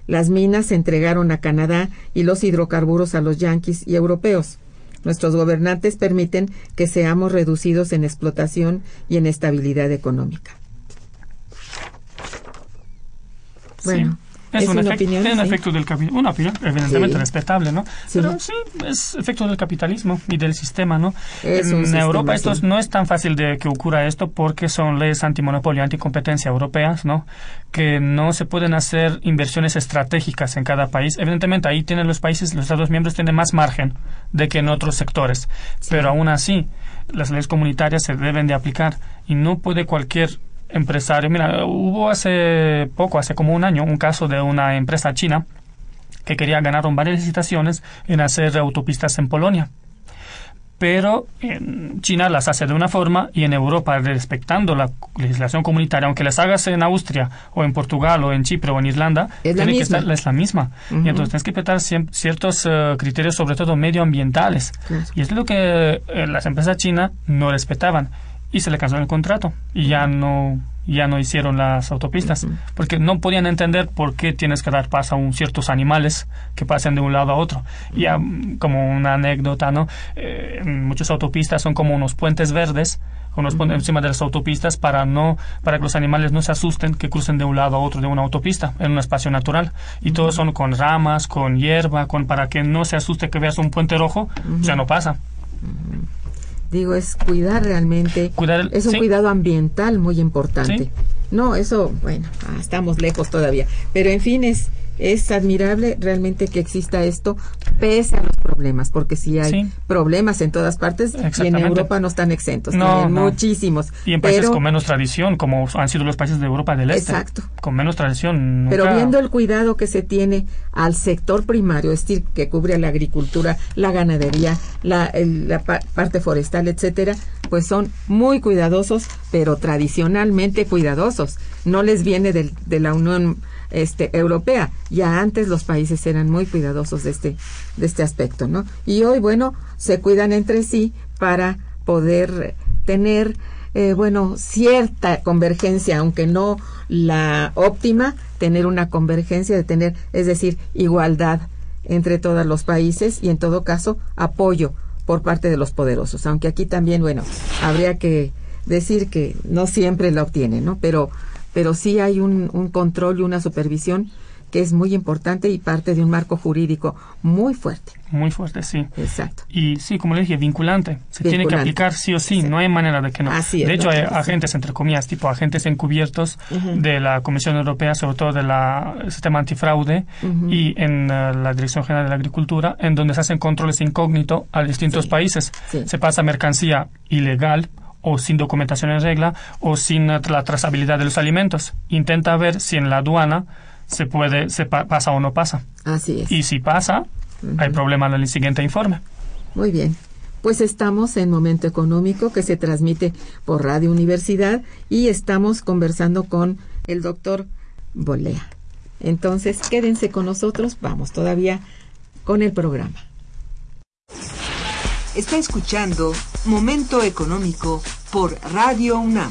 Las minas se entregaron a Canadá y los hidrocarburos a los yanquis y europeos. Nuestros gobernantes permiten que seamos reducidos en explotación y en estabilidad económica. Bueno, Es, es un, una efecto, opinión, es un sí. efecto del capitalismo. Una opinión evidentemente Sí. respetable, ¿no? Sí. Pero sí, es efecto del capitalismo y del sistema, ¿no? Es en sistema, Europa esto sí. es- no es tan fácil de que ocurra esto porque son leyes antimonopolio y anticompetencia europeas, ¿no? Que no se pueden hacer inversiones estratégicas en cada país. Evidentemente ahí tienen los países, los Estados miembros tienen más margen de que en otros sectores. Pero aún así, las leyes comunitarias se deben de aplicar y no puede cualquier empresario. Mira, hubo hace poco, hace como un año, un caso de una empresa china que quería ganar varias licitaciones en hacer autopistas en Polonia. Pero en China las hace de una forma y en Europa, respetando la legislación comunitaria, aunque las hagas en Austria o en Portugal o en Chipre o en Irlanda, Es la tiene que misma. estar- es la misma. Y entonces tienes que respetar ciertos eh, criterios, sobre todo medioambientales. Claro. Y es lo que eh, las empresas chinas no respetaban. Y se le canceló el contrato. Y ya no, ya no hicieron las autopistas. Porque no podían entender por qué tienes que dar paso a un ciertos animales que pasen de un lado a otro. Y ya, mm, como una anécdota, ¿no? Eh, muchas autopistas son como unos puentes verdes unos puentes encima de las autopistas para no para que los animales no se asusten que crucen de un lado a otro de una autopista en un espacio natural y todos son con ramas con hierba con para que no se asuste que veas un puente rojo ya no pasa Digo, es cuidar realmente. Cuidar el- es un sí. cuidado ambiental muy importante. Sí. No, eso, bueno, ah, estamos lejos todavía. Pero en fin, es, es admirable realmente que exista esto pese a los problemas, porque si hay Sí. problemas en todas partes y en. Europa no están exentos, No, tienen no. muchísimos. y en países pero, con menos tradición como han sido los países de Europa del Este Exacto. con menos tradición pero viendo el cuidado que se tiene al sector primario, es decir, que cubre a la agricultura, la ganadería, la, el- la pa- parte forestal, etcétera, pues son muy cuidadosos, pero tradicionalmente cuidadosos. No les viene del- de la Unión este, Europea. Ya antes los países eran muy cuidadosos de este, de este aspecto, ¿no? Y hoy, bueno, se cuidan entre sí para poder tener eh, bueno, cierta convergencia, aunque no la óptima, tener una convergencia de tener, es decir, igualdad entre todos los países y en todo caso apoyo por parte de los poderosos. Aunque aquí también, bueno, habría que decir que no siempre la obtienen, ¿no? Pero, pero sí hay un, un control y una supervisión que es muy importante y parte de un marco jurídico muy fuerte. muy fuerte sí Exacto. y sí, como le dije, vinculante. Se tiene que aplicar sí o sí, no hay manera de que no. Así es, de hecho, hay agentes, entre comillas, tipo agentes encubiertos de la Comisión Europea, sobre todo del sistema antifraude y en eh, la Dirección General de la Agricultura, en donde se hacen controles incógnito a distintos Sí, países. sí. Se pasa mercancía ilegal o sin documentación en regla o sin la trazabilidad de los alimentos. Intenta ver si en la aduana se puede, se pasa o no pasa. Así es. Y si pasa, hay problema en el siguiente informe. Muy bien. Pues estamos en Momento Económico que se transmite por Radio Universidad y estamos conversando con el doctor Bolea. Entonces, quédense con nosotros, vamos todavía con el programa. Está escuchando Momento Económico por Radio UNAM.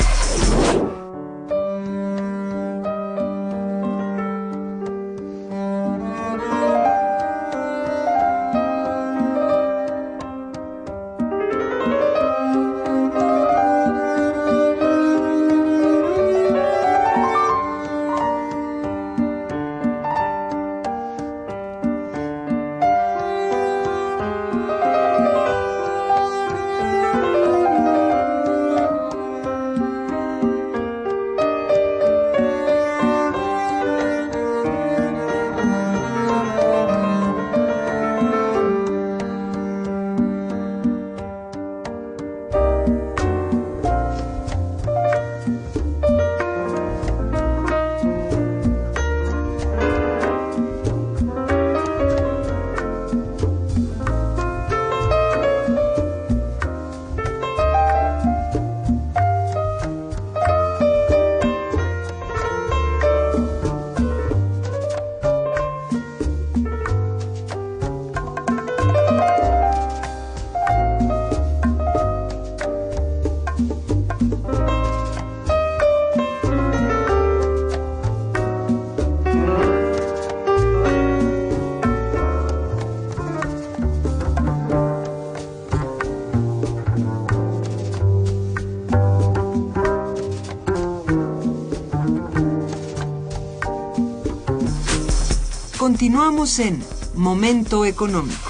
Continuamos en Momento Económico.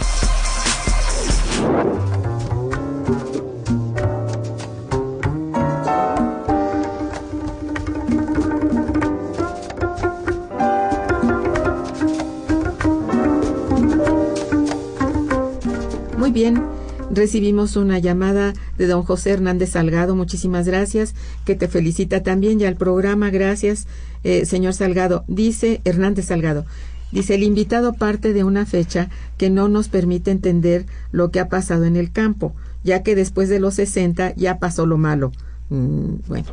Muy bien, recibimos una llamada de don José Hernández Salgado. Muchísimas gracias, que te felicita también y al programa. Gracias, eh, señor Salgado. Dice Hernández Salgado, Dice, el invitado parte de una fecha que no nos permite entender lo que ha pasado en el campo, ya que después de los 60 ya pasó lo malo. Mm, bueno,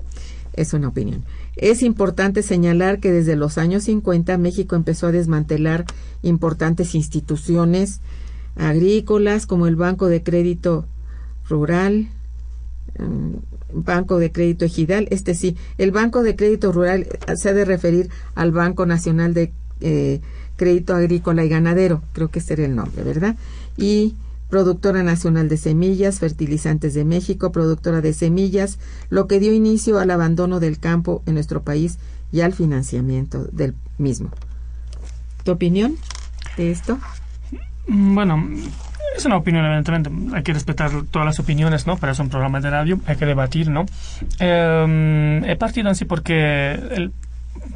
es una opinión. Es importante señalar que desde los años 50 México empezó a desmantelar importantes instituciones agrícolas como el Banco de Crédito Rural, mm, Banco de Crédito Ejidal, este sí, el Banco de Crédito Rural se ha de referir al Banco Nacional de eh, Crédito Agrícola y Ganadero, creo que ese era el nombre, ¿verdad? Y productora nacional de semillas, fertilizantes de México, productora de semillas, lo que dio inicio al abandono del campo en nuestro país y al financiamiento del mismo. ¿Tu opinión de esto? Mm, bueno, es una opinión, evidentemente. Hay que respetar todas las opiniones, ¿no? Para eso un programa de radio, hay que debatir, ¿no? Eh, he partido en sí porque el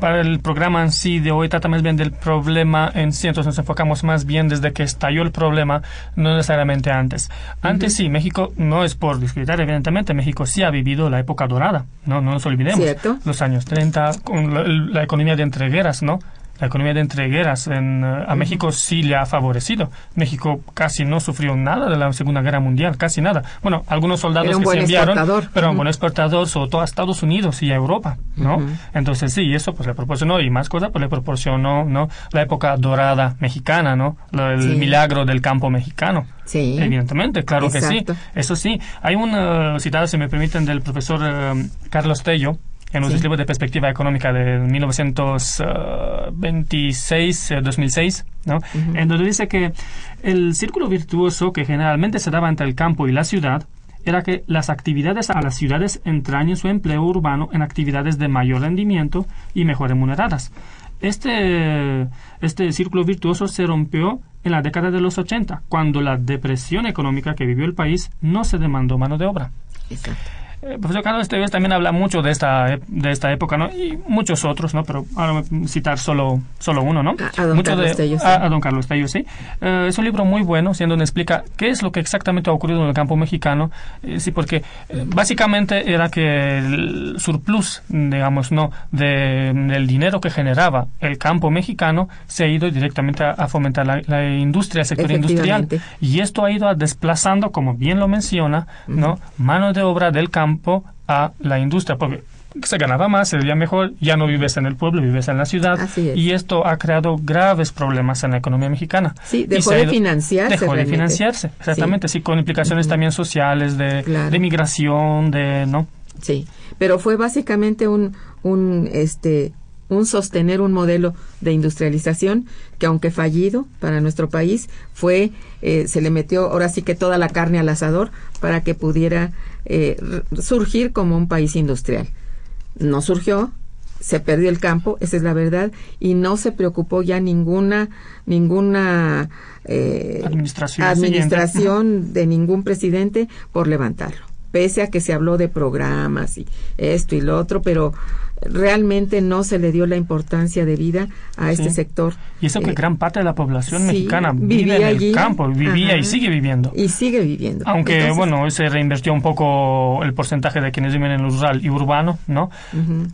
para el programa en sí de hoy trata más bien del problema en sí, entonces nos enfocamos más bien desde que estalló el problema, no necesariamente antes. Antes sí, México no es por discriminar, evidentemente, México sí ha vivido la época dorada, no, no nos olvidemos. Los años 30, con la, economía de entregueras, ¿no? La economía de entregueras en, eh, a México sí le ha favorecido. México casi no sufrió nada de la Segunda Guerra Mundial, casi nada. Bueno, algunos soldados que se enviaron, pero un buen exportador, sobre todo a Estados Unidos y a Europa, ¿no? Entonces sí, eso pues le proporcionó, y más cosas pues le proporcionó, ¿no? La época dorada mexicana, ¿no? El milagro del campo mexicano. Sí. Evidentemente, claro que sí. Eso sí. Hay una citada, si me permiten, del profesor eh, Carlos Tello, en los libros de perspectiva económica de 1926-2006, eh, ¿no? en donde dice que el círculo virtuoso que generalmente se daba entre el campo y la ciudad era que las actividades a las ciudades entrañen su empleo urbano en actividades de mayor rendimiento y mejor remuneradas. Este, este círculo virtuoso se rompió en la década de los 80, cuando la depresión económica que vivió el país no se demandó mano de obra. Exacto. El eh, profesor Carlos Esteves también habla mucho de esta, de esta época, ¿no? Y muchos otros, ¿no? Pero ahora voy a citar solo, solo uno, ¿no? A, don Carlos de, a, don Carlos Tello, sí. Eh, es un libro muy bueno, siendo donde explica qué es lo que exactamente ha ocurrido en el campo mexicano. Eh, sí, porque básicamente era que el surplus, digamos, ¿no? De, del dinero que generaba el campo mexicano se ha ido directamente a, fomentar la, industria, el sector industrial. Y esto ha ido desplazando, como bien lo menciona, ¿no? Mano de obra del campo a la industria, porque se ganaba más, se vivía mejor, ya no vives en el pueblo, vives en la ciudad. Y esto ha creado graves problemas en la economía mexicana. Sí, dejó de financiarse. Dejó de financiarse, exactamente, sí, con implicaciones también sociales, de, de migración, de, ¿no? Sí, pero fue básicamente un, un, este, un sostener un modelo de industrialización que aunque fallido para nuestro país fue eh, se le metió ahora sí que toda la carne al asador para que pudiera eh, surgir como un país industrial. No surgió se perdió el campo esa es la verdad y no se preocupó ya ninguna ninguna eh, administración, administración *laughs* de ningún presidente por levantarlo. Pese a que se habló de programas y esto y lo otro, pero realmente no se le dio la importancia de vida a este sector. Y eso que eh, gran parte de la población mexicana vive en el campo, vivía y sigue viviendo. Y sigue viviendo. Aunque, bueno, se reinvirtió un poco el porcentaje de quienes viven en lo rural y urbano, ¿no?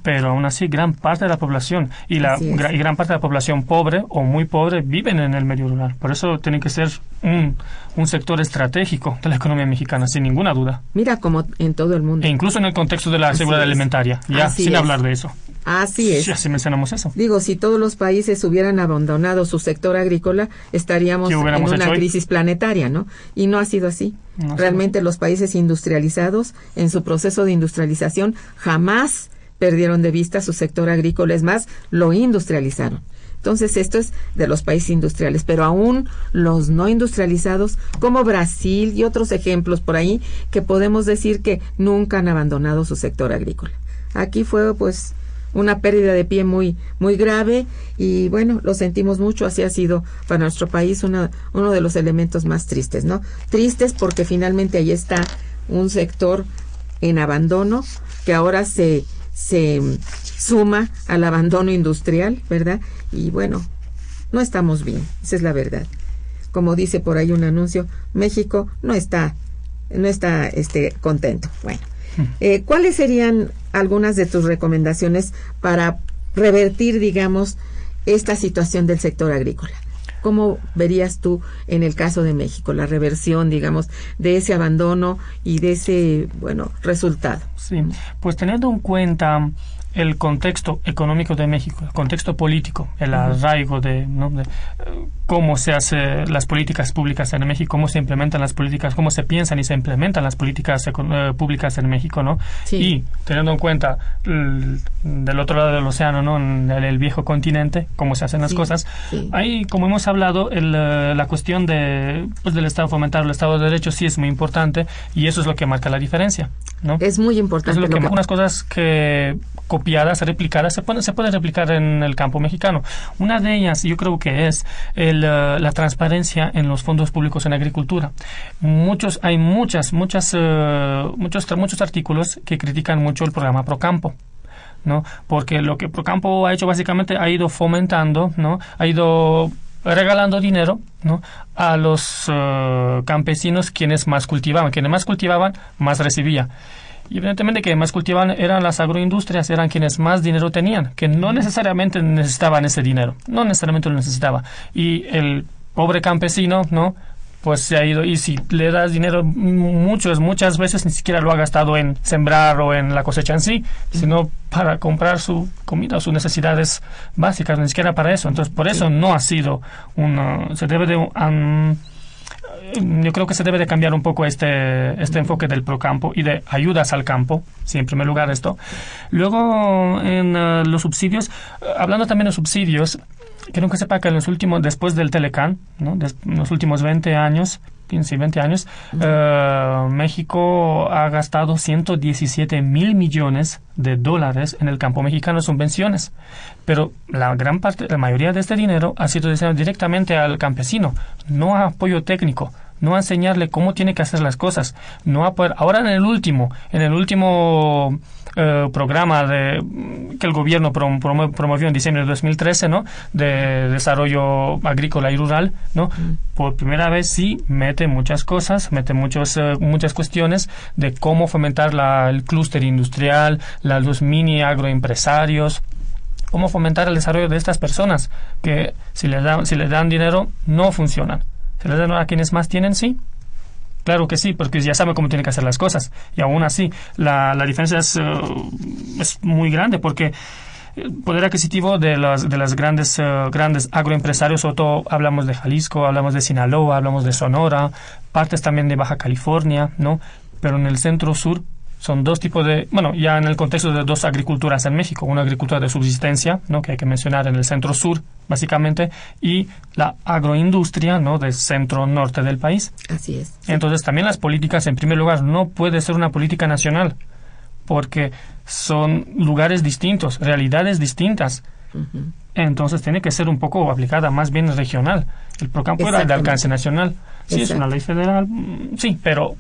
Pero aún así, gran parte de la población y, la, y gran parte de la población pobre o muy pobre viven en el medio rural. Por eso tiene que ser un, un sector estratégico de la economía mexicana, sin ninguna duda. Mira, como en todo el mundo. E incluso en el contexto de la seguridad alimentaria, ya sin hablar de eso. Así es. Ya si mencionamos eso. Digo, si todos los países hubieran abandonado su sector agrícola, estaríamos en una crisis planetaria, ¿no? Y no ha sido así. Realmente los países industrializados, en su proceso de industrialización, jamás perdieron de vista su sector agrícola, es más, lo industrializaron. Entonces, esto es de los países industriales, pero aún los no industrializados, como Brasil y otros ejemplos por ahí, que podemos decir que nunca han abandonado su sector agrícola. Aquí fue, pues, una pérdida de pie muy muy grave y bueno lo sentimos mucho así ha sido para nuestro país uno de los elementos más tristes no tristes porque finalmente ahí está un sector en abandono que ahora se se suma al abandono industrial, ¿verdad? Y bueno, no estamos bien, esa es la verdad. Como dice por ahí un anuncio, México no está, no está este, contento. Bueno, hmm. eh, ¿cuáles serían algunas de tus recomendaciones para revertir, digamos, esta situación del sector agrícola? ¿Cómo verías tú en el caso de México la reversión, digamos, de ese abandono y de ese, bueno, resultado? Sí, pues teniendo en cuenta el contexto económico de México, el contexto político, el arraigo de, de cómo se hacen las políticas públicas en México, cómo se implementan las políticas, cómo se piensan y se implementan las políticas eh, públicas en México, ¿no? Y teniendo en cuenta del otro lado del océano, ¿no? En el, viejo continente, cómo se hacen las cosas, ahí, como hemos hablado, el, eh, la cuestión de, pues, del Estado fomentar el Estado de Derecho sí es muy importante y eso es lo que marca la diferencia, ¿no? Es muy importante. Es lo que, unas cosas que copiadas, replicadas, se pueden, se puede replicar en el campo mexicano. Una de ellas, yo creo que es el, eh, la transparencia en los fondos públicos en agricultura. Muchos, hay muchas, muchas, uh, muchos, muchos artículos que critican mucho el programa Procampo. ¿no? Porque lo que Procampo ha hecho básicamente ha ido fomentando, ¿no? Ha ido regalando dinero ¿no? a los uh, campesinos quienes más cultivaban. Quienes más cultivaban, más recibía. Y evidentemente que más cultivaban eran las agroindustrias, eran quienes más dinero tenían, que no necesariamente necesitaban ese dinero, no necesariamente lo necesitaba. Y el pobre campesino, ¿no? pues se ha ido y si le das dinero muchas muchas veces ni siquiera lo ha gastado en sembrar o en la cosecha en sí sino para comprar su comida o sus necesidades básicas ni siquiera para eso entonces por eso no ha sido una se debe de yo creo que se debe de cambiar un poco este, este enfoque del procampo y de ayudas al campo, sí, en primer lugar esto. Luego, en uh, los subsidios, hablando también de subsidios, que sepa que en los últimos, después del Telecán, en los últimos 20 años, 15 y 20 años, uh, México ha gastado 117 mil millones de dólares en el campo mexicano en subvenciones. Pero la gran parte, la mayoría de este dinero ha sido destinado directamente al campesino, no a apoyo técnico no a enseñarle cómo tiene que hacer las cosas, no a poder. Ahora en el último, en el último eh, programa de, que el gobierno promovió en diciembre de 2013, ¿no? De desarrollo agrícola y rural, ¿no? Mm. Por primera vez sí mete muchas cosas, mete muchos, eh, muchas cuestiones de cómo fomentar la, el clúster industrial, la, los mini agroempresarios, cómo fomentar el desarrollo de estas personas que si les dan, si les dan dinero no funcionan. Si les dan a quienes más tienen, sí, Claro que sí, porque ya sabe cómo tiene que hacer las cosas. Y aún así, la, la diferencia es, eh, es muy grande porque el poder adquisitivo de las, de las grandes, uh, grandes agroempresarios, sobre hablamos de Jalisco, hablamos de Sinaloa, hablamos de Sonora, partes también de Baja California, ¿no? Pero en el centro sur son dos tipos de, bueno, ya en el contexto de dos agriculturas en México, una agricultura de subsistencia, ¿no? que hay que mencionar en el centro sur, básicamente, y la agroindustria, ¿no? del centro norte del país. Así es. Entonces, también las políticas, en primer lugar, no puede ser una política nacional, porque son lugares distintos, realidades distintas. Entonces, tiene que ser un poco aplicada más bien regional. El programa era de alcance nacional. Sí, es una ley federal, mm, sí, pero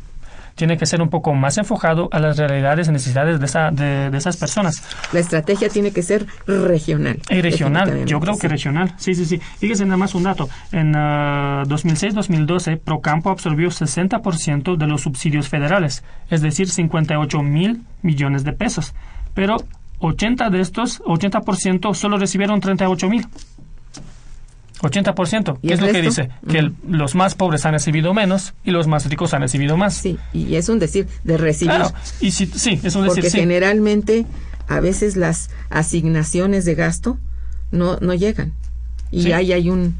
tiene que ser un poco más enfocado a las realidades y necesidades de, esa, de, esas personas. La estrategia tiene que ser regional. Y regional, yo creo que regional. Sí, sí, sí. Fíjese nada más un dato. En 2006-2012, ah, Procampo absorbió 60% de los subsidios federales, es decir, 58 mil millones de pesos. Pero 80 de estos, 80% solo recibieron 38 mil. 80%. ¿Qué es lo que dice? Que los más pobres han recibido menos y los más ricos han recibido más. Sí, y es un decir de recibir. Claro, y sí, es un decir. Porque generalmente a veces las asignaciones de gasto no, no llegan. Y ahí hay un,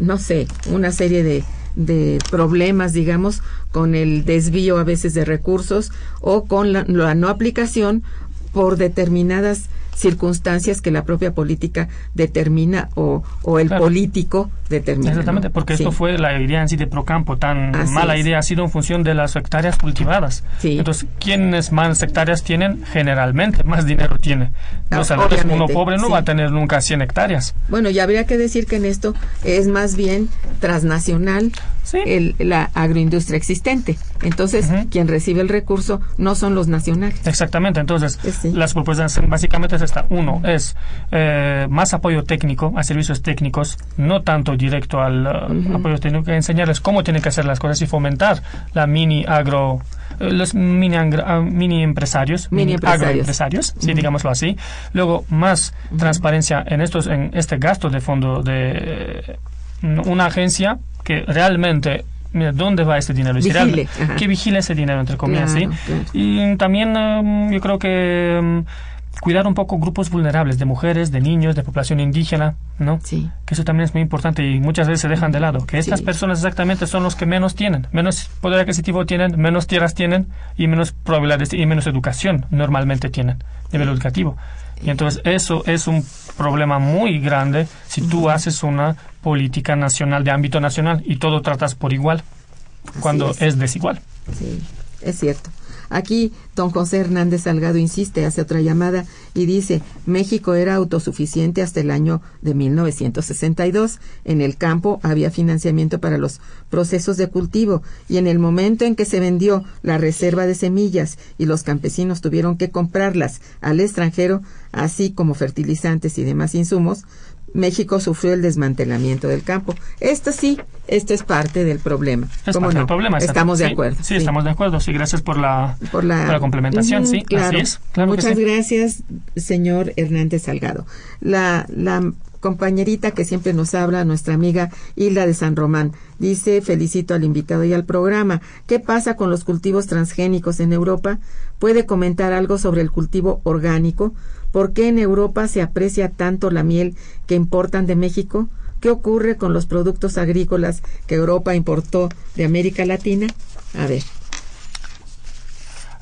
no sé, una serie de, de problemas, digamos, con el desvío a veces de recursos o con la no aplicación por determinadas circunstancias que la propia política determina o, o el político determina. Exactamente, porque esto fue la idea en sí de Procampo, tan mala idea ha sido en función de las hectáreas cultivadas. Entonces, quienes más hectáreas tienen, generalmente *laughs* más dinero tiene. Ah, Entonces, uno pobre no va a tener nunca 100 hectáreas. Bueno, y habría que decir que en esto es más bien transnacional el, la agroindustria existente. Entonces, quien recibe el recurso no son los nacionales. Exactamente, entonces las propuestas básicamente es esta. Uno es eh, más apoyo técnico a servicios técnicos, no tanto directo al uh, apoyo técnico, que enseñarles cómo tienen que hacer las cosas y fomentar la mini agro eh, los mini, uh, mini empresarios, mini agroempresarios, sí, digámoslo así. Luego, más transparencia en estos, en este gasto de fondo de una agencia que realmente mira, ¿dónde va este dinero? Vigile, que vigile ese dinero, entre comillas, ¿sí? Y también um, yo creo que um, cuidar un poco grupos vulnerables de mujeres, de niños, de población indígena, ¿no? Sí. Que eso también es muy importante y muchas veces se dejan de lado. Que estas personas exactamente son los que menos tienen, menos poder adquisitivo tienen, menos tierras tienen y menos probabilidades y menos educación normalmente tienen, nivel educativo. Y entonces eso es un problema muy grande si tú haces una política nacional de ámbito nacional y todo tratas por igual cuando es. desigual. Sí, es cierto. Aquí don José Hernández Salgado insiste, hace otra llamada y dice, México era autosuficiente hasta el año de 1962. En el campo había financiamiento para los procesos de cultivo y en el momento en que se vendió la reserva de semillas y los campesinos tuvieron que comprarlas al extranjero, así como fertilizantes y demás insumos, México sufrió el desmantelamiento del campo. Esto sí, esto es parte del problema. Es ¿Cómo parte no? del problema. está- Estamos de acuerdo. Sí, estamos de acuerdo. Sí, gracias por la, por la, por la complementación. Sí, claro. así es. Claro Muchas sí. gracias, señor Hernández Salgado. La, la compañerita que siempre nos habla, nuestra amiga Hilda de San Román, dice, felicito al invitado y al programa. ¿Qué pasa con los cultivos transgénicos en Europa? ¿Puede comentar algo sobre el cultivo orgánico? ¿Por qué en Europa se aprecia tanto la miel que importan de México? ¿Qué ocurre con los productos agrícolas que Europa importó de América Latina? A ver.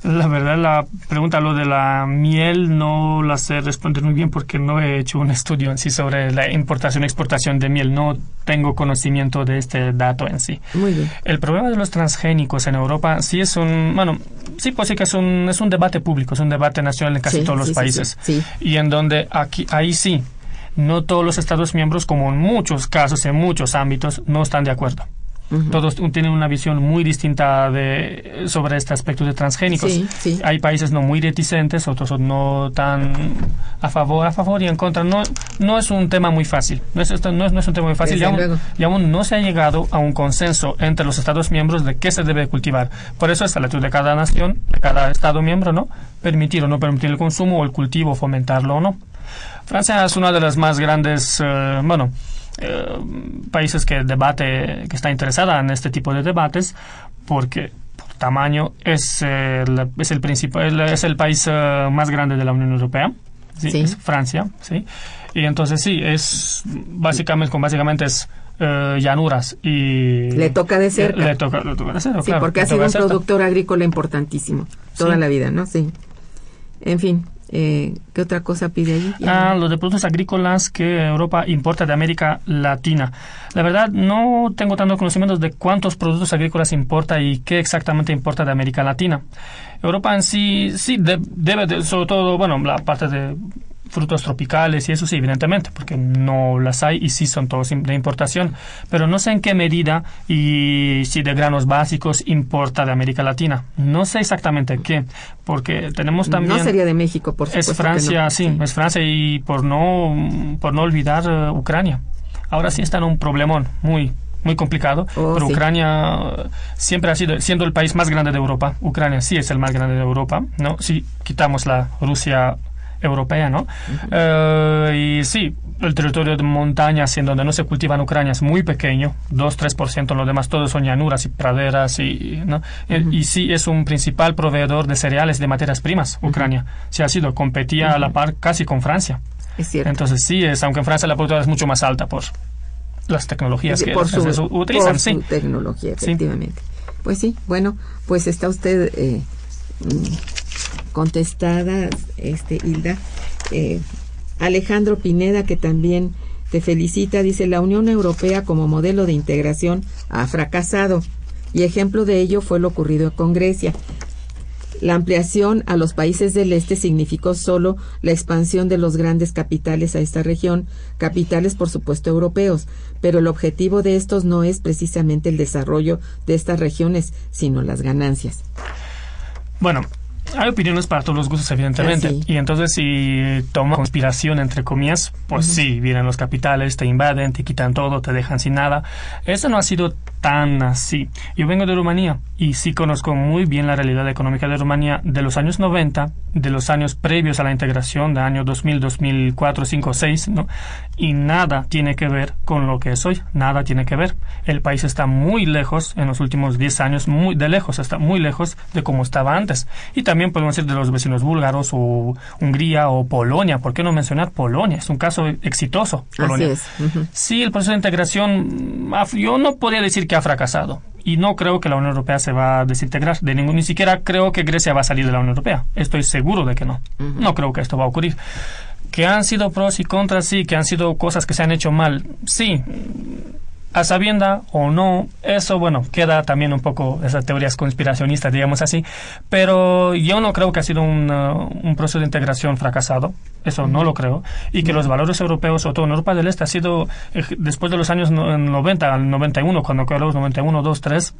La verdad, la pregunta, lo de la miel, no la sé responder muy bien porque no he hecho un *laughs* estudio en sí sobre la importación y exportación de miel. No tengo conocimiento de este dato en sí. Muy bien. El problema de los transgénicos en Europa sí es un, bueno, sí pues sí que es un, es un debate público, es un debate nacional en casi Sí, todos los sí, países. sí, sí. Y en donde aquí, ahí sí, no todos los Estados miembros, como en muchos casos, en muchos ámbitos, no están de acuerdo. Todos tienen una visión muy distinta de, sobre este aspecto de transgénicos. Sí, sí. Hay países no muy reticentes, otros no tan a favor, a favor y en contra. No, no es un tema muy fácil. No es, no es, no es un tema muy fácil. Aún, y aún no se ha llegado a un consenso entre los Estados miembros de qué se debe cultivar. Por eso es la actitud de cada nación, de cada Estado miembro, ¿no? Permitir o no permitir el consumo o el cultivo, fomentarlo o no. Francia es una de las más grandes, eh, bueno, eh, países que debate, que está interesada en este tipo de debates, porque por tamaño es el, es el principal, es el país eh, más grande de la Unión Europea. Sí, Sí. es Francia, sí. Y entonces sí, es básicamente, básicamente es eh, llanuras y Le toca de cerca. Le toca, le toca de cerca, Sí, claro, porque ha sido un productor agrícola importantísimo toda Sí. la vida, ¿no? Sí. En fin, eh, ¿qué otra cosa pide allí? Ah, lo de productos agrícolas que Europa importa de América Latina. La verdad, no tengo tanto conocimiento de cuántos productos agrícolas importa y qué exactamente importa de América Latina. Europa en sí, sí, de- debe, de- sobre todo, bueno, la parte de frutos tropicales y eso sí, evidentemente, porque no las hay y sí son todos de importación. Pero no sé en qué medida y si de granos básicos importa de América Latina. No sé exactamente qué, porque tenemos también... no sería de México, por supuesto. Es Francia, no. sí, es Francia y por no, por no olvidar eh, Ucrania. Ahora sí está en un problemón muy, muy complicado, Oh, pero sí. Ucrania eh, siempre ha sido, siendo el país más grande de Europa, Ucrania sí es el más grande de Europa, ¿no? Si quitamos la Rusia europea, ¿no? Eh, y sí, el territorio de montañas en donde no se cultiva en Ucrania es muy pequeño, 2-3%, lo demás todo son llanuras y praderas, y, ¿no? Eh, y sí es un principal proveedor de cereales de materias primas, Ucrania. Sí ha sido, competía a la par casi con Francia. Es cierto. Entonces sí, es, aunque en Francia la productividad es mucho más alta por las tecnologías que por su, utilizan, por sí. su tecnología, Sí. efectivamente. Pues sí, bueno, pues está usted eh, mm, contestada, este Hilda. Eh, Alejandro Pineda, que también te felicita, dice, la Unión Europea como modelo de integración ha fracasado y ejemplo de ello fue lo ocurrido con Grecia. La ampliación a los países del este significó solo la expansión de los grandes capitales a esta región, capitales por supuesto europeos, pero el objetivo de estos no es precisamente el desarrollo de estas regiones, sino las ganancias. Bueno, hay opiniones para todos los gustos, evidentemente. Sí. Y entonces, si toma conspiración, entre comillas, pues sí, vienen los capitales, te invaden, te quitan todo, te dejan sin nada. Eso no ha sido tan así. Yo vengo de Rumanía y sí conozco muy bien la realidad económica de Rumanía de los años 90, de los años previos a la integración, de año 2000, 2004, 5, 6, ¿no? Y nada tiene que ver con lo que es hoy. Nada tiene que ver. El país está muy lejos, en los últimos 10 años, muy de lejos, está muy lejos de como estaba antes. Y también podemos decir de los vecinos búlgaros o Hungría o Polonia. ¿Por qué no mencionar Polonia? Es un caso exitoso. Polonia. Así es. ujú. Sí, el proceso de integración, yo no podría decir que ha fracasado. Y no creo que la Unión Europea se va a desintegrar. De ningún, ni siquiera creo que Grecia va a salir de la Unión Europea. Estoy seguro de que no. No creo que esto va a ocurrir. Que han sido pros y contras, sí. Que han sido cosas que se han hecho mal, sí. A sabienda o no, eso, bueno, queda también un poco esas teorías conspiracionistas, digamos así. Pero yo no creo que ha sido un, uh, un proceso de integración fracasado. Eso no lo creo. Y que los valores europeos, sobre todo en Europa del Este, ha sido, eh, después de los años no- 90, al 91, cuando quedó los 91, 2, 3,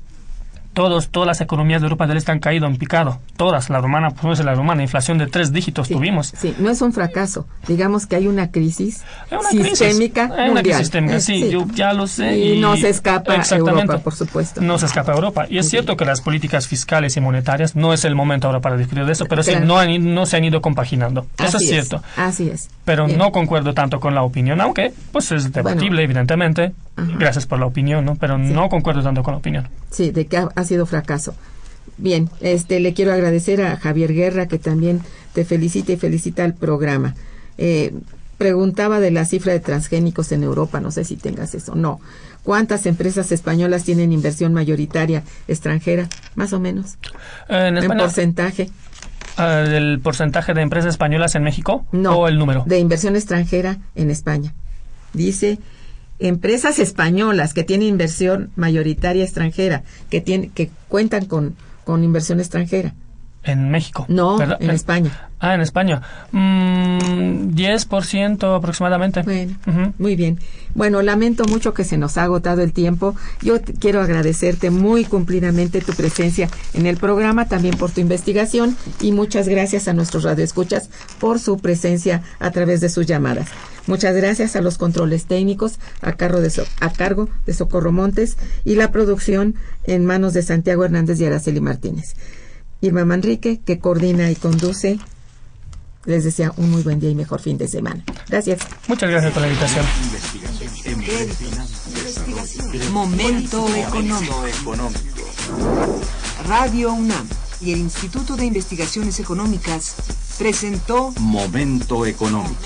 todos, todas las economías de Europa del Este han caído en picado. Todas, la romana, pues la romana, inflación de tres dígitos Sí, tuvimos. Sí, no es un fracaso. Digamos que hay una crisis Hay una crisis. sistémica Hay una crisis sistémica, Eh, sí, yo ya lo sé. Y, no se escapa. Europa, por supuesto. No se escapa a Europa. Y es cierto que las políticas fiscales y monetarias no es el momento ahora para discutir de eso, pero sí, no, han no se han ido compaginando. Eso Así es cierto. Así es. Pero Bien. no concuerdo tanto con la opinión, aunque pues es debatible, evidentemente. Ajá. Gracias por la opinión, ¿no? Pero no concuerdo tanto con la opinión. Sí, de que ha, ha sido fracaso. Bien, este le quiero agradecer a Javier Guerra que también te felicita y felicita al programa. Eh, preguntaba de la cifra de transgénicos en Europa, no sé si tengas eso. No. ¿Cuántas empresas españolas tienen inversión mayoritaria extranjera? Más o menos. Eh, en porcentaje. eh, ¿el porcentaje de empresas españolas en México? No. ¿O el número? De inversión extranjera en España. Dice empresas españolas que tienen inversión mayoritaria extranjera, que tienen, que cuentan con, con inversión extranjera. En México. No, ¿verdad? en España. Ah, en España. Mm, 10% aproximadamente. Bueno, muy bien. Bueno, lamento mucho que se nos ha agotado el tiempo. Yo quiero agradecerte muy cumplidamente tu presencia en el programa, también por tu investigación y muchas gracias a nuestros radioescuchas por su presencia a través de sus llamadas. Muchas gracias a los controles técnicos a cargo de, So- a cargo de Socorro Montes y la producción en manos de Santiago Hernández y Araceli Martínez. Irma Manrique, que coordina y conduce, les desea un muy buen día y mejor fin de semana. Gracias. Muchas gracias por la invitación. Momento económico. Radio UNAM y el Instituto de Investigaciones Económicas presentó Momento económico.